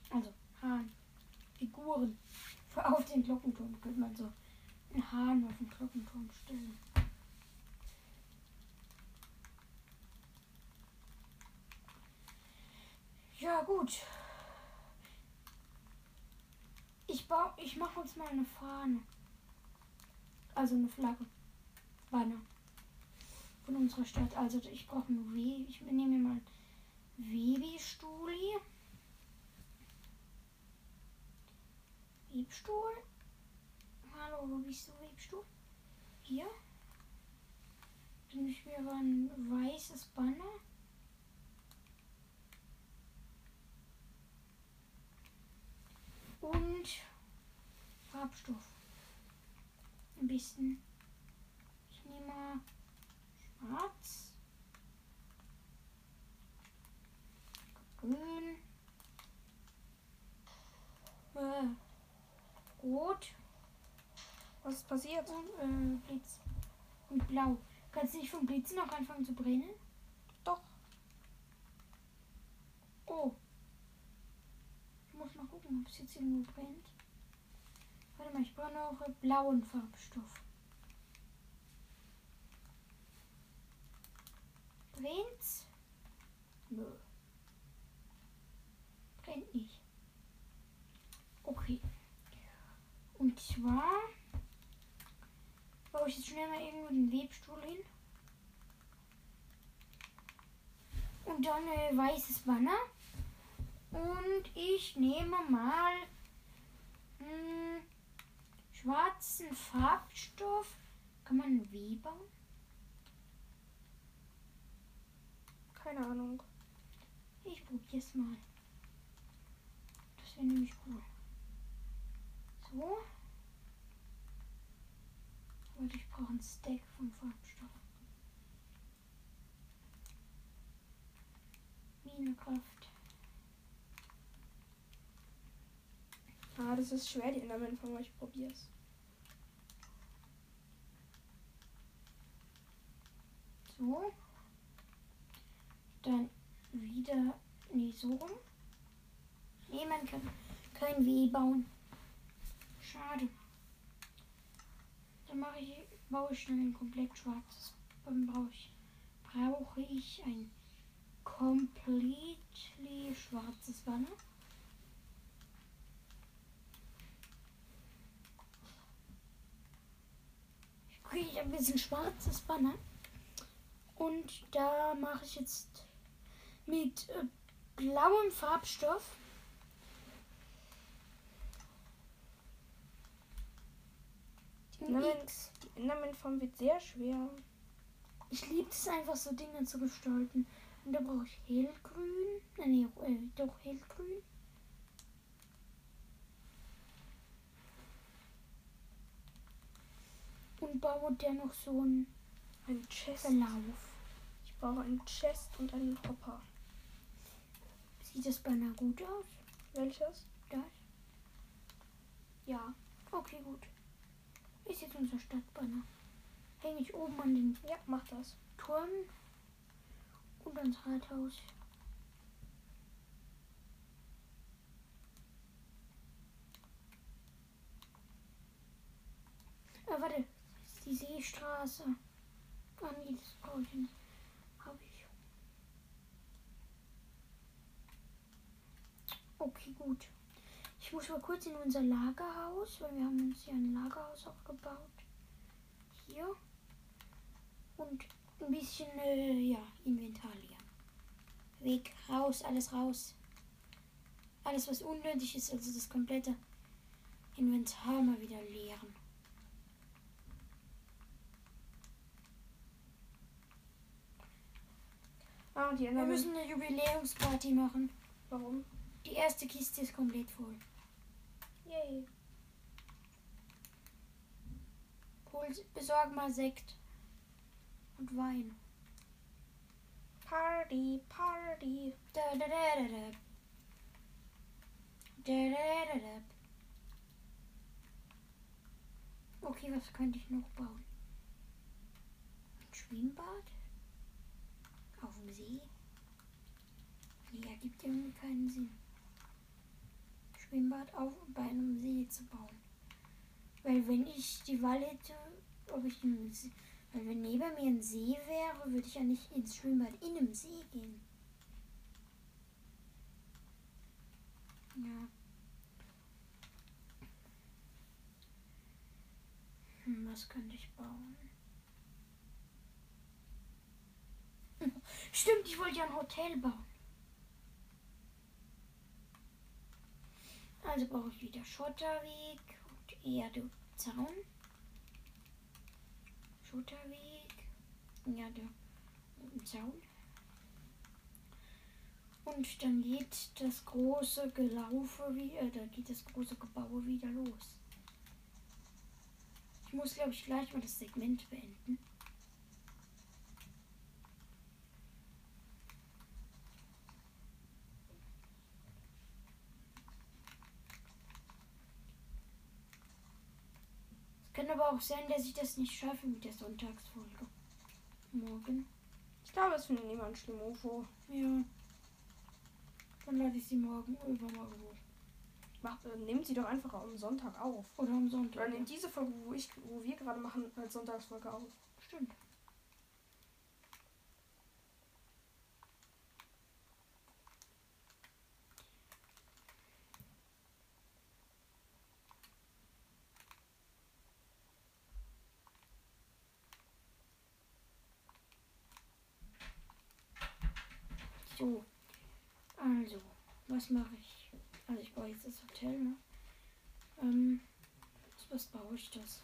Also, Hahn. Figuren. Auf den Glockenturm könnte man so einen Hahn auf den Glockenturm stellen. Ja, gut. Ich baue, ich mache uns mal eine Fahne. Also eine Flagge. Banner. Von unserer Stadt. Also ich brauche einen W. Ich nehme mir mal Webi-Stuli. Webstuhl. Hallo, wo bist du, Webstuhl? Hier. Dann nehme ich mir ein weißes Banner. Und Farbstoff. Ein bisschen. Ich nehme mal schwarz. Grün. Äh, rot. Was ist passiert? Und äh, Blitz. Und blau. Kannst du nicht vom Blitzen auch anfangen zu brennen? Doch. Oh. Ich muss mal gucken, ob es jetzt irgendwo brennt. Warte mal, ich brauche noch blauen Farbstoff. Brennt's? Nö. Brennt nicht. Okay. Und zwar baue ich jetzt schnell mal irgendwo den Webstuhl hin. Und dann äh, weißes Banner. Und ich nehme mal mh, schwarzen Farbstoff. Kann man ein W bauen? Keine Ahnung. Ich probier's mal. Das wäre nämlich cool. So. Und ich brauche ein Stack von Farbstoff. Minecraft. Ah, das ist schwer, die Enderman von euch. Probier's. So. Dann wieder. Nee, so rum. Nee, man kann kein W bauen. Schade. Dann mache ich, baue ich schnell ein komplett schwarzes. Dann brauche ich, brauche ich ein completely schwarzes Banner. Ich jetzt ein schwarzes Banner. Und da mache ich jetzt mit äh, blauem Farbstoff. Die X. die Enderman-Form wird sehr schwer. Ich liebe es einfach so Dinge zu gestalten. Und da brauche ich hellgrün. Äh, nee, äh, doch hellgrün. Und baue dennoch so einen Ein Chest. Verlauf. Ich brauche einen Chest und einen Hopper. Sieht das Banner gut aus? Welches? Das? Ja. Okay, gut. Ist jetzt unser Stadtbanner. Hänge ich oben an den Ja, mach das. Turm und ans Rathaus. Ah, warte. Das ist die Seestraße. Ah, nee, das brauche ich nicht. Habe ich. Okay, gut. Ich muss mal kurz in unser Lagerhaus, weil wir haben uns hier ein Lagerhaus auch gebaut. Hier. Und ein bisschen, äh, ja, Inventar leer. Weg, raus, alles raus. Alles, was unnötig ist, also das komplette Inventar mal wieder leeren. Ah, die Wir müssen eine Jubiläumsparty machen. Warum? Die erste Kiste ist komplett voll. Yay. Hol, besorg mal Sekt und Wein. Party, Party. Da, da, da, da, da. Da, da, da, da. Okay, was könnte ich noch bauen? Ein Schwimmbad? Auf dem See? Nee, ergibt irgendwie keinen Sinn. Schwimmbad auf bei einem See zu bauen. Weil wenn ich die Wahl hätte, ob ich im See, weil wenn neben mir ein See wäre, würde ich ja nicht ins Schwimmbad in einem See gehen. Ja. Hm, was könnte ich bauen? Stimmt, ich wollte ja ein Hotel bauen. Also brauche ich wieder Schotterweg und Erde Zaun. Schotterweg, Erde und Zaun. Und dann geht das große Gelaufe wieder, äh, da geht das große Gebaue wieder los. Ich muss, glaube ich, gleich mal das Segment beenden. Kann aber auch sein, dass ich das nicht schaffe mit der Sonntagsfolge. Morgen. Ich glaube, es findet niemand schlimm, UFO. Ja. Dann lade ich sie morgen übermorgen hoch. Macht, äh, nehmt sie doch einfach am Sonntag auf. Oder am Sonntag. Oder nehmt diese Folge, wo, ich, wo wir gerade machen, als Sonntagsfolge auf. Stimmt. So, also, was mache ich? Also ich baue jetzt das Hotel, ne? Ähm, was baue ich das?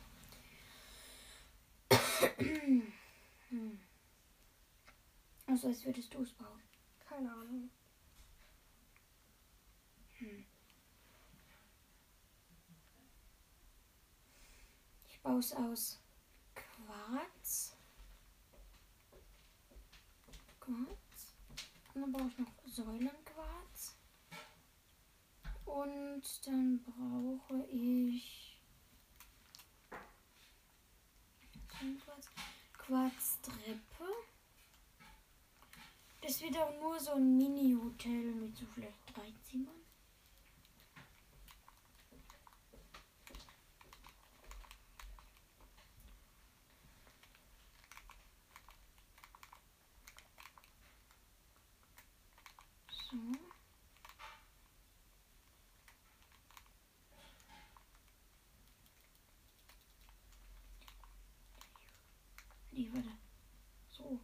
hm. Also als würdest du es bauen. Keine Ahnung. Ich baue es aus Quarz. Quarz. Und dann brauche ich noch Säulenquarz. Und dann brauche ich. Quarztreppe. Das wird auch nur so ein Mini-Hotel mit so vielleicht drei Zimmern. So. Nee, warte. So.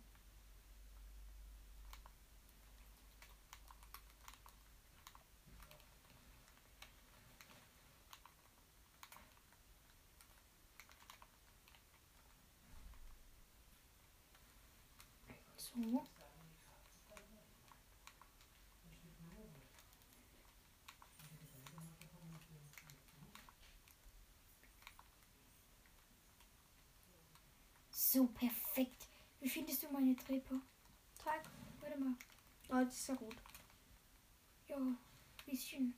So. So perfekt. Wie findest du meine Treppe? Tag. Warte mal. Ah, das ist ja gut. Ja, bisschen.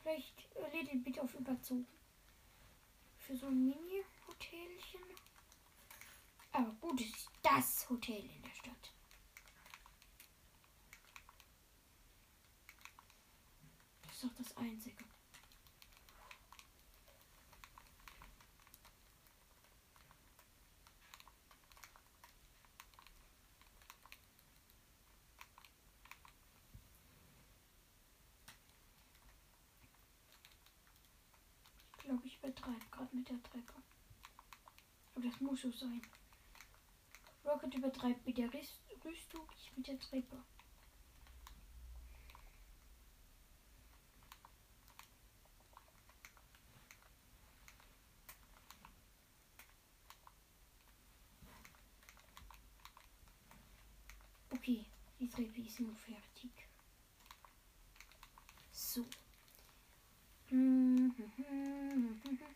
Vielleicht a little bit auf überzogen. Für so ein Mini-Hotelchen. Aber gut ist das Hotel in der Stadt. Das ist doch das Einzige. Ich glaube, ich übertreibe gerade mit der Treppe. Aber das muss so sein. Rocket übertreibt mit der Rüst Rüstung, ich mit der Treppe. Okay, die Treppe ist nun fertig. So. Mhm. So.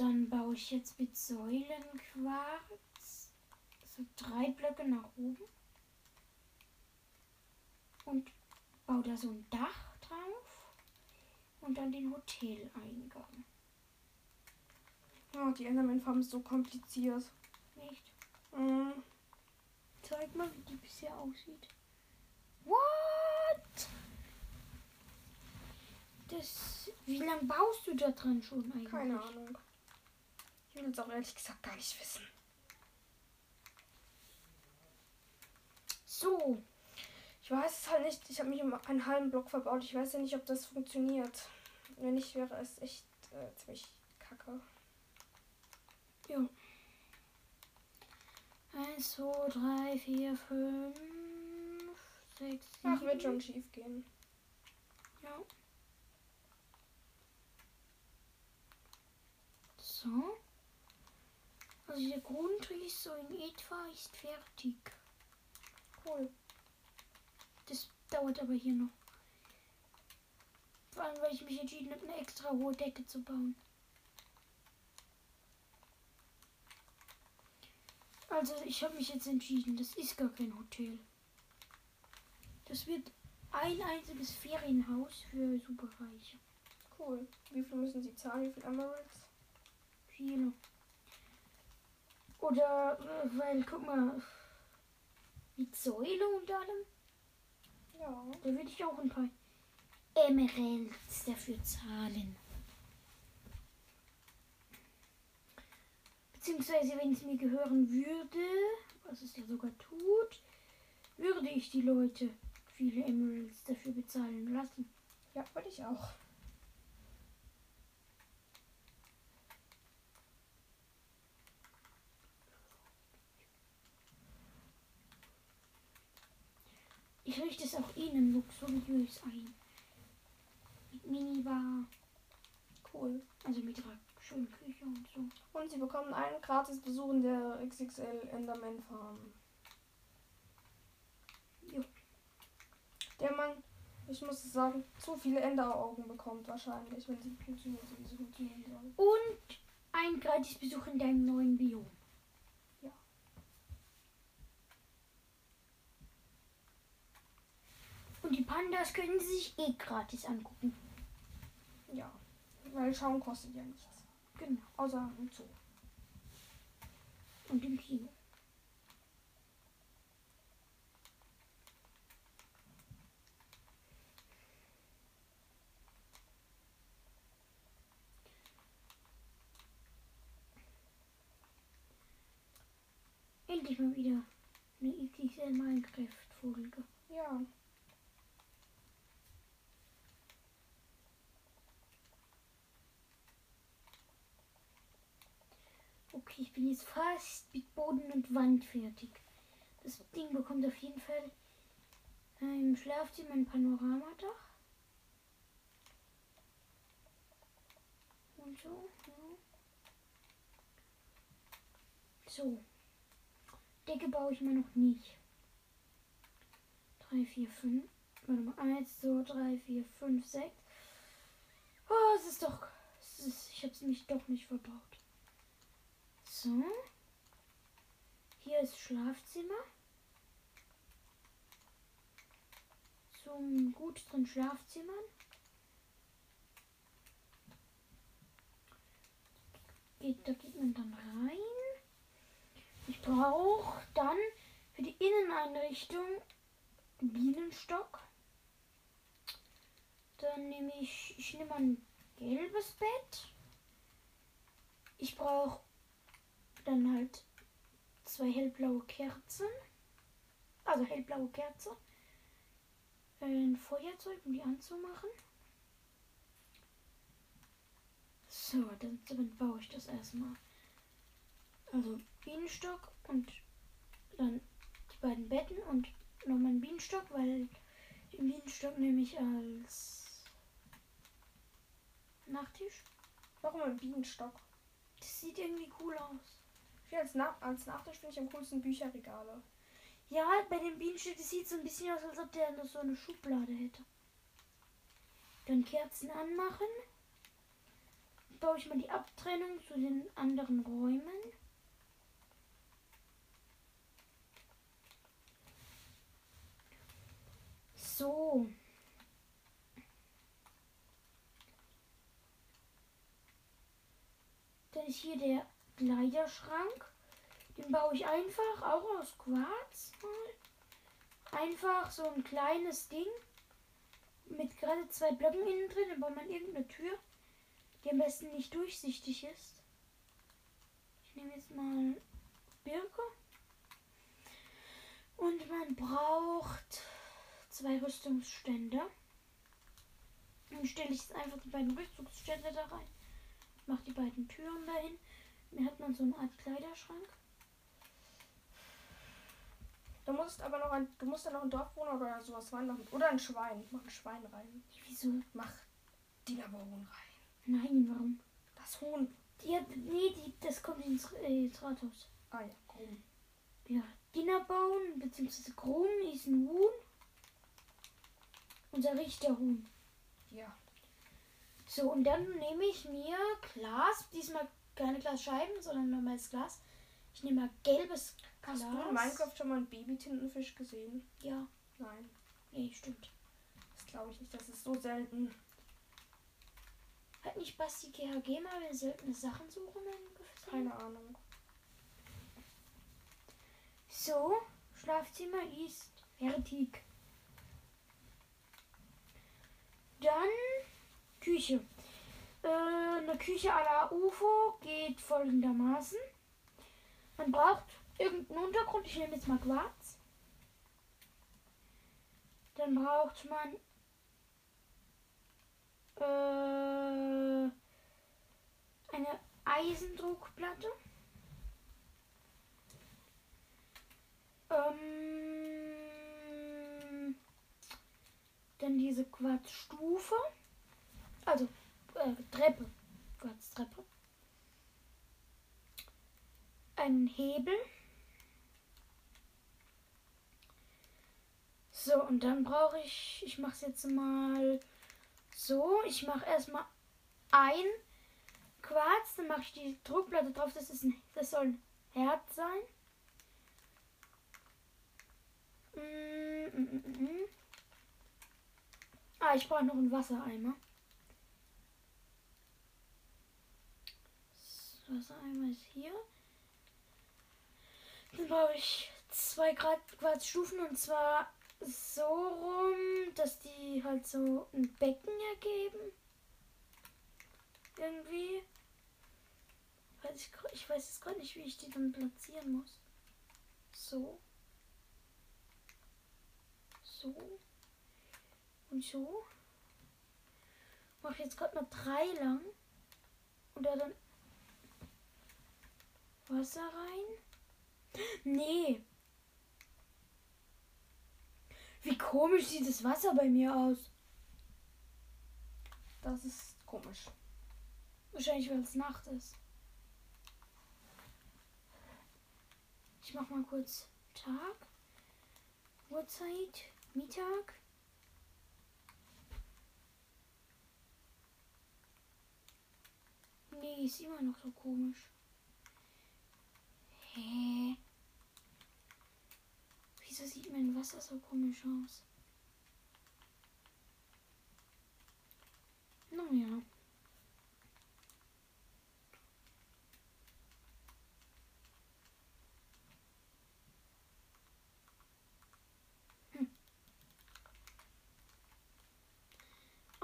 Dann baue ich jetzt mit Säulenquarz so drei Blöcke nach oben und baue da so ein Dach drauf und dann den Hoteleingang. Ja, die Enderman-Farm ist so kompliziert. Nicht? Mhm. Zeig mal, wie die bisher aussieht. What? Das. Wie lange baust du da dran schon eigentlich? Keine Ahnung. Ich will es auch ehrlich gesagt gar nicht wissen. So. Ich weiß es halt nicht. Ich habe mich um einen halben Block verbaut. Ich weiß ja nicht, ob das funktioniert. Wenn nicht, wäre es echt äh, ziemlich kacke. Ja. Eins, zwei, drei, vier, fünf, sechs, sieben. Ach, wird schon schief gehen. Ja. So. Also der Grundriss so in etwa ist fertig. Cool. Das dauert aber hier noch. Vor allem, weil ich mich entschieden habe, eine extra hohe Decke zu bauen. Also ich habe mich jetzt entschieden, das ist gar kein Hotel. Das wird ein einziges Ferienhaus für Superreiche. Cool. Wie viel müssen sie zahlen? Wie viel Emeralds? Viele. Oder, äh, weil, guck mal, mit Säule und allem, Ja. da würde ich auch ein paar Emeralds dafür zahlen. Beziehungsweise, wenn es mir gehören würde, was es ja sogar tut, würde ich die Leute viele Emeralds dafür bezahlen lassen. Ja, würde ich auch. Ich richte es auch ihnen luxuriös ein. Mit Minibar, Cool. also mit ihrer schönen Küche und so. Und sie bekommen einen gratis Besuch in der XXL Enderman Farm. Jo. Der man, ich muss es sagen, zu viele Enderaugen bekommt wahrscheinlich, wenn sie funktionieren, so wie sie funktionieren sollen. Und ein gratis Besuch in deinem neuen Biom. Und die Pandas können sie sich eh gratis angucken. Ja. Weil Schauen kostet ja nichts. Genau. Außer im Zoo. Und im Kino. Endlich mal wieder eine XXL Minecraft-Folge. Ja. Okay, ich bin jetzt fast mit Boden und Wand fertig. Das Ding bekommt auf jeden Fall im Schlafzimmer ein Panoramadach. Und so, ja. So. Decke baue ich mir noch nicht. 3, 4, 5. Warte mal. 1, 2, 3, 4, 5, 6. Oh, es ist doch. Es ist, ich habe es mich doch nicht verbaut. So. Hier ist Schlafzimmer. Zum guten Schlafzimmern. Geht, da geht man dann rein. Ich brauche dann für die Inneneinrichtung Bienenstock. Dann nehme ich, ich nehme ein gelbes Bett. Ich brauche dann halt zwei hellblaue Kerzen. Also hellblaue Kerze. Ein Feuerzeug, um die anzumachen. So, dann, dann baue ich das erstmal. Also Bienenstock und dann die beiden Betten und nochmal einen Bienenstock, weil den Bienenstock nehme ich als Nachttisch. Warum ein Bienenstock? Das sieht irgendwie cool aus. Als, Nach als Nachtisch finde ich am coolsten Bücherregale. Ja, bei dem Bienenstück, sieht so ein bisschen aus, als ob der noch so eine Schublade hätte. Dann Kerzen anmachen. Baue ich mal die Abtrennung zu den anderen Räumen. So. Dann ist hier der Kleiderschrank. Den baue ich einfach, auch aus Quarz. Einfach so ein kleines Ding. Mit gerade zwei Blöcken innen drin. Dann baut man irgendeine Tür, die am besten nicht durchsichtig ist. Ich nehme jetzt mal Birke. Und man braucht zwei Rüstungsstände. Dann stelle ich jetzt einfach die beiden Rüstungsstände da rein. Mache die beiden Türen dahin. Dann hat man so eine Art Kleiderschrank. Du musst aber noch ein, du musst dann noch ein Dorfwohner oder sowas reinmachen. Oder ein Schwein. Mach ein Schwein rein. Wieso? Mach Dienerbaron rein. Nein, warum? Das Huhn. Die hat, nee, die, das kommt ins, äh, ins Rathaus. Ah ja, krumm. Ja, Dinnerbauen bzw. Krumm ist ein Huhn. Unser Richterhuhn. Ja. So, und dann nehme ich mir Glas. Diesmal keine Glasscheiben, sondern normales Glas. Ich nehme mal gelbes Glas. Hast du in Minecraft schon mal einen Baby-Tintenfisch gesehen? Ja, Nein. nee, stimmt. Das glaube ich nicht. Das ist so selten. Hat nicht Basti GHG mal seltene Sachen suchen? angefangen? Keine Ahnung. So, Schlafzimmer ist fertig. Dann Küche. Äh, eine Küche à la UFO geht folgendermaßen. Man braucht irgendeinen Untergrund. Ich nehme jetzt mal Quarz. Dann braucht man äh, eine Eisendruckplatte. Ähm, dann diese Quarzstufe. Also äh, Treppe. Quarztreppe. Einen Hebel. So, und dann brauche ich, ich mache es jetzt mal so. Ich mache erstmal ein Quarz, dann mache ich die Druckplatte drauf. Das, ist ein, das soll ein Herz sein. Mm, mm, mm, mm. Ah, ich brauche noch einen Wassereimer. Das Wassereimer ist hier. Dann brauche ich zwei Grad Quarzstufen und zwar so rum, dass die halt so ein Becken ergeben. Irgendwie. Weiß ich, ich weiß jetzt gerade nicht, wie ich die dann platzieren muss. So. So. Und so. Mach jetzt gerade mal drei lang. Und da dann Wasser rein. Nee. Wie komisch sieht das Wasser bei mir aus. Das ist komisch. Wahrscheinlich, weil es Nacht ist. Ich mach mal kurz Tag. Uhrzeit. Mittag. Nee, ist immer noch so komisch. Hä? Wieso sieht mein Wasser so komisch aus? Naja.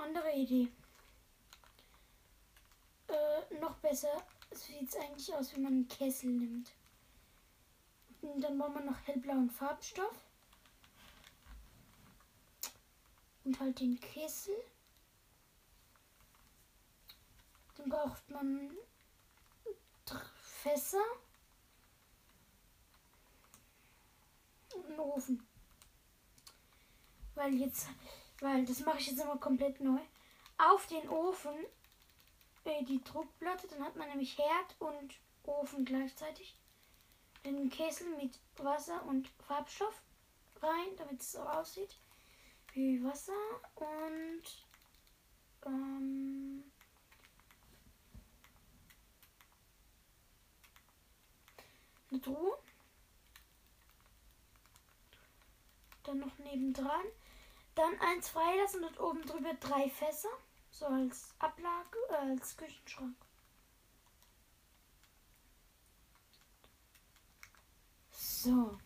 andere Idee. Äh, noch besser sieht es eigentlich aus, wenn man einen Kessel nimmt. Dann braucht man noch hellblauen Farbstoff. Und halt den Kessel. Dann braucht man Fässer. Und einen Ofen. Weil jetzt, weil das mache ich jetzt immer komplett neu. Auf den Ofen äh, die Druckplatte, dann hat man nämlich Herd und Ofen gleichzeitig. Den Kessel mit Wasser und Farbstoff rein, damit es so aussieht wie Wasser und ähm, eine Truhe. Dann noch nebendran. Dann eins freilassen und oben drüber drei Fässer. So als Ablage, äh, als Küchenschrank. So.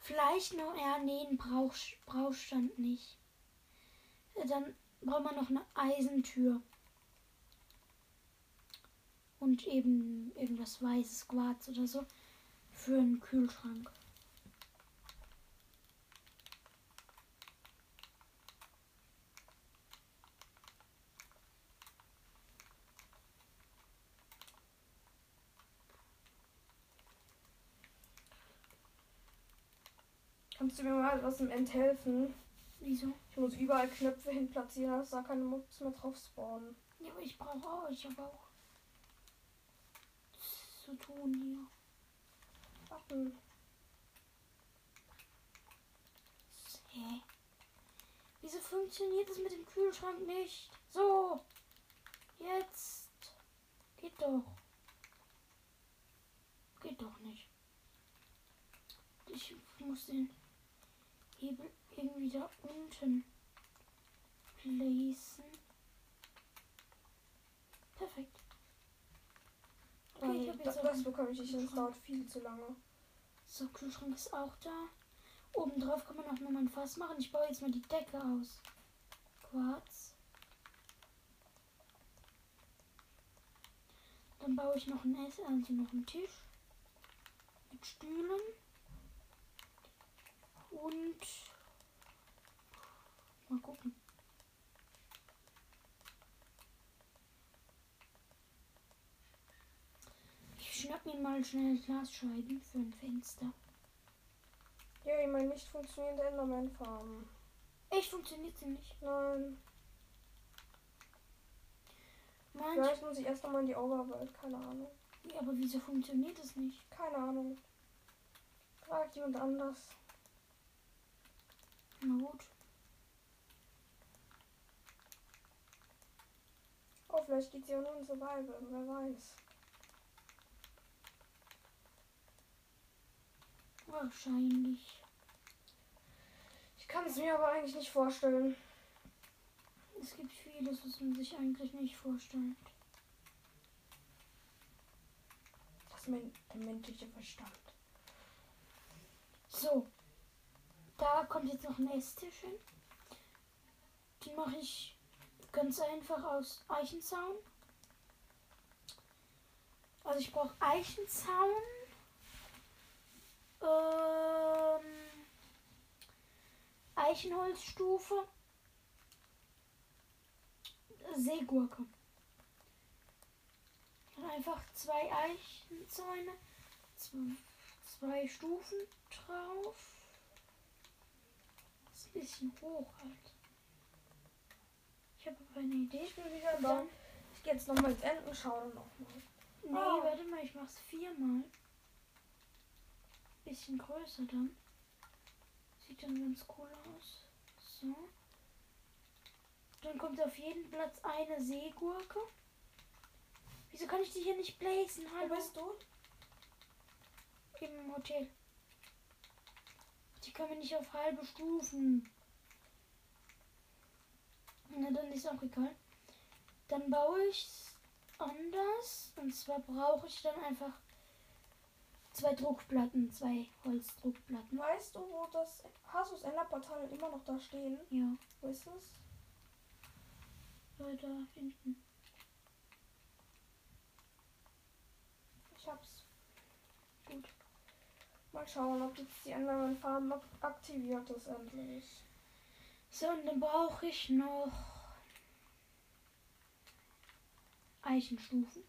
Vielleicht noch, ja, nee, ein Brauch, Brauchstand nicht. Dann braucht man noch eine Eisentür. Und eben irgendwas weißes Quarz oder so für einen Kühlschrank. Kannst du mir mal was im End helfen? Wieso? Ich muss überall Knöpfe hin platzieren, dass da keine Mobs mehr drauf spawnen. Ja, aber ich brauche auch, ich habe auch zu tun hier. Warten. Hä? Wieso funktioniert das mit dem Kühlschrank nicht? So. Jetzt. Geht doch. Geht doch nicht. Ich muss den Hebel irgendwie da unten placen. Perfekt. Okay, ich hab jetzt das bekomme ich nicht, das dauert viel zu lange. So, Kühlschrank ist auch da. Oben drauf kann man auch nochmal ein Fass machen. Ich baue jetzt mal die Decke aus. Quarz. Dann baue ich noch ein Essen, also noch einen Tisch. Mit Stühlen. Und mal gucken. Ich schnapp mir mal schnell Glasscheiben für ein Fenster. Ja, ich meine nicht funktionierende Enderman-Farben. Echt funktioniert sie nicht. Nein. Manch, Vielleicht muss ich erst nochmal in die Overworld, keine Ahnung. ja, aber wieso funktioniert es nicht? Keine Ahnung. Fragt jemand anders. Na gut. Oh, vielleicht geht sie auch nur in Survival, wer weiß. Wahrscheinlich. Ich kann es mir aber eigentlich nicht vorstellen. Es gibt vieles, was man sich eigentlich nicht vorstellt. Das ist mein, der Verstand. So. Da kommt jetzt noch ein Esstisch hin. Die mache ich ganz einfach aus Eichenzaun. Also ich brauche Eichenzaun. Ähm, Eichenholzstufe. Seegurke. Einfach zwei Eichenzäune. Zwei Stufen drauf. Ist ein bisschen hoch halt. Ich habe aber eine Idee. Ich bin wieder da. Dann, Ich gehe jetzt nochmal ins Enden schauen nochmal. nee, Oh. warte mal, ich mach's viermal. Bisschen größer dann. Sieht dann ganz cool aus. So. Dann kommt auf jeden Platz eine Seegurke. Wieso kann ich die hier nicht blazen? Wo Hallo? bist du? Im Hotel. Die können wir nicht auf halbe Stufen. Na, dann ist auch egal. Dann baue ich es anders. Und zwar brauche ich dann einfach zwei Druckplatten, zwei Holzdruckplatten. Weißt du, wo das Hasus Enderportal immer noch da stehen? Ja, Wo ist es? äh, da hinten. Ich hab's. Mal schauen, ob jetzt die Enderman Farm ak- aktiviert ist endlich. So, und dann brauche ich noch Eichenstufen.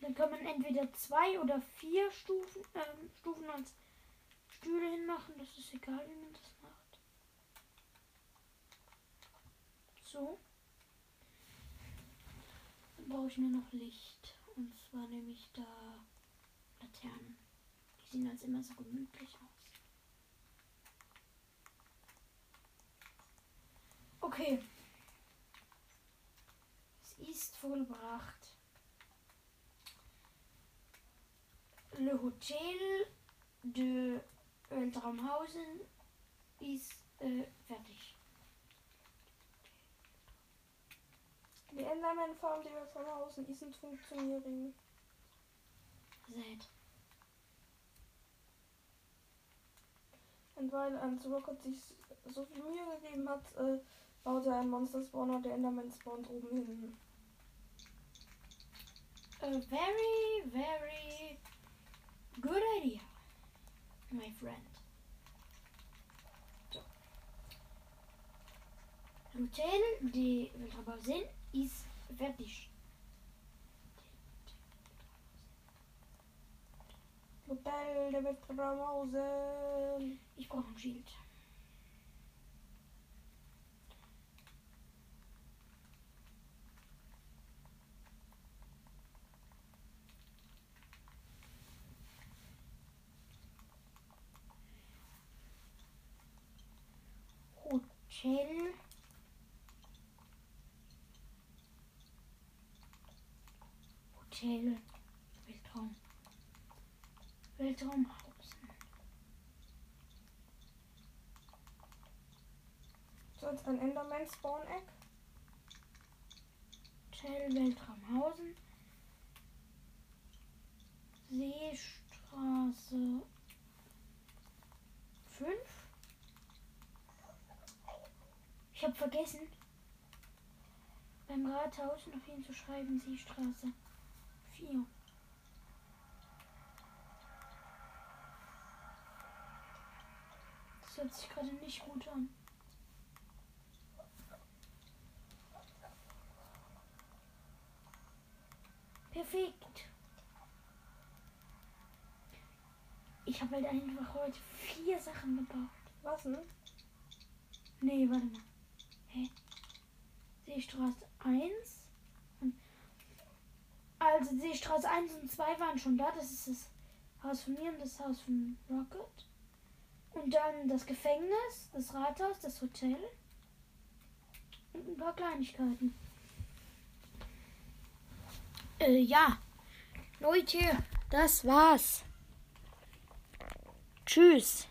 Dann kann man entweder zwei oder vier Stufen, ähm, Stufen als Stühle hinmachen. Das ist egal, wie man das macht. So. Dann brauche ich nur noch Licht. Und zwar nehme ich da Laternen. Sehen als immer so gemütlich aus. Okay. Es ist vollbracht. Le Hotel de Weltraumhausen ist äh, fertig. Die Enderman Farm, die wir von außen isn't funktionieren. Seid. Und weil Ans Rocket sich so viel Mühe gegeben hat, äh, baut er einen Monster Spawner, der Enderman spawnt oben hin. A very, very good idea, my friend. So. L'hôtel de Weltraumhausen ist fertig. Hotel der Weltraumhausen. Ich brauche ein Schild. Hotel. Hotel. Weltraum. Weltraumhausen. So, jetzt ein Enderman Spawn Egg. Hotel Weltraumhausen. Seestraße 5. Ich habe vergessen, beim Rathaus noch hinzuschreiben, Seestraße 4. Das hört sich gerade nicht gut an. Perfekt. Ich habe halt einfach heute vier Sachen gebaut. Was denn? Nee, warte mal. Hä? Seestraße 1. Und also Seestraße 1 und 2 waren schon da. Das ist das Haus von mir und das Haus von Rocket. Und dann das Gefängnis, das Rathaus, das Hotel. Und ein paar Kleinigkeiten. Äh, ja. Leute, das war's. Tschüss.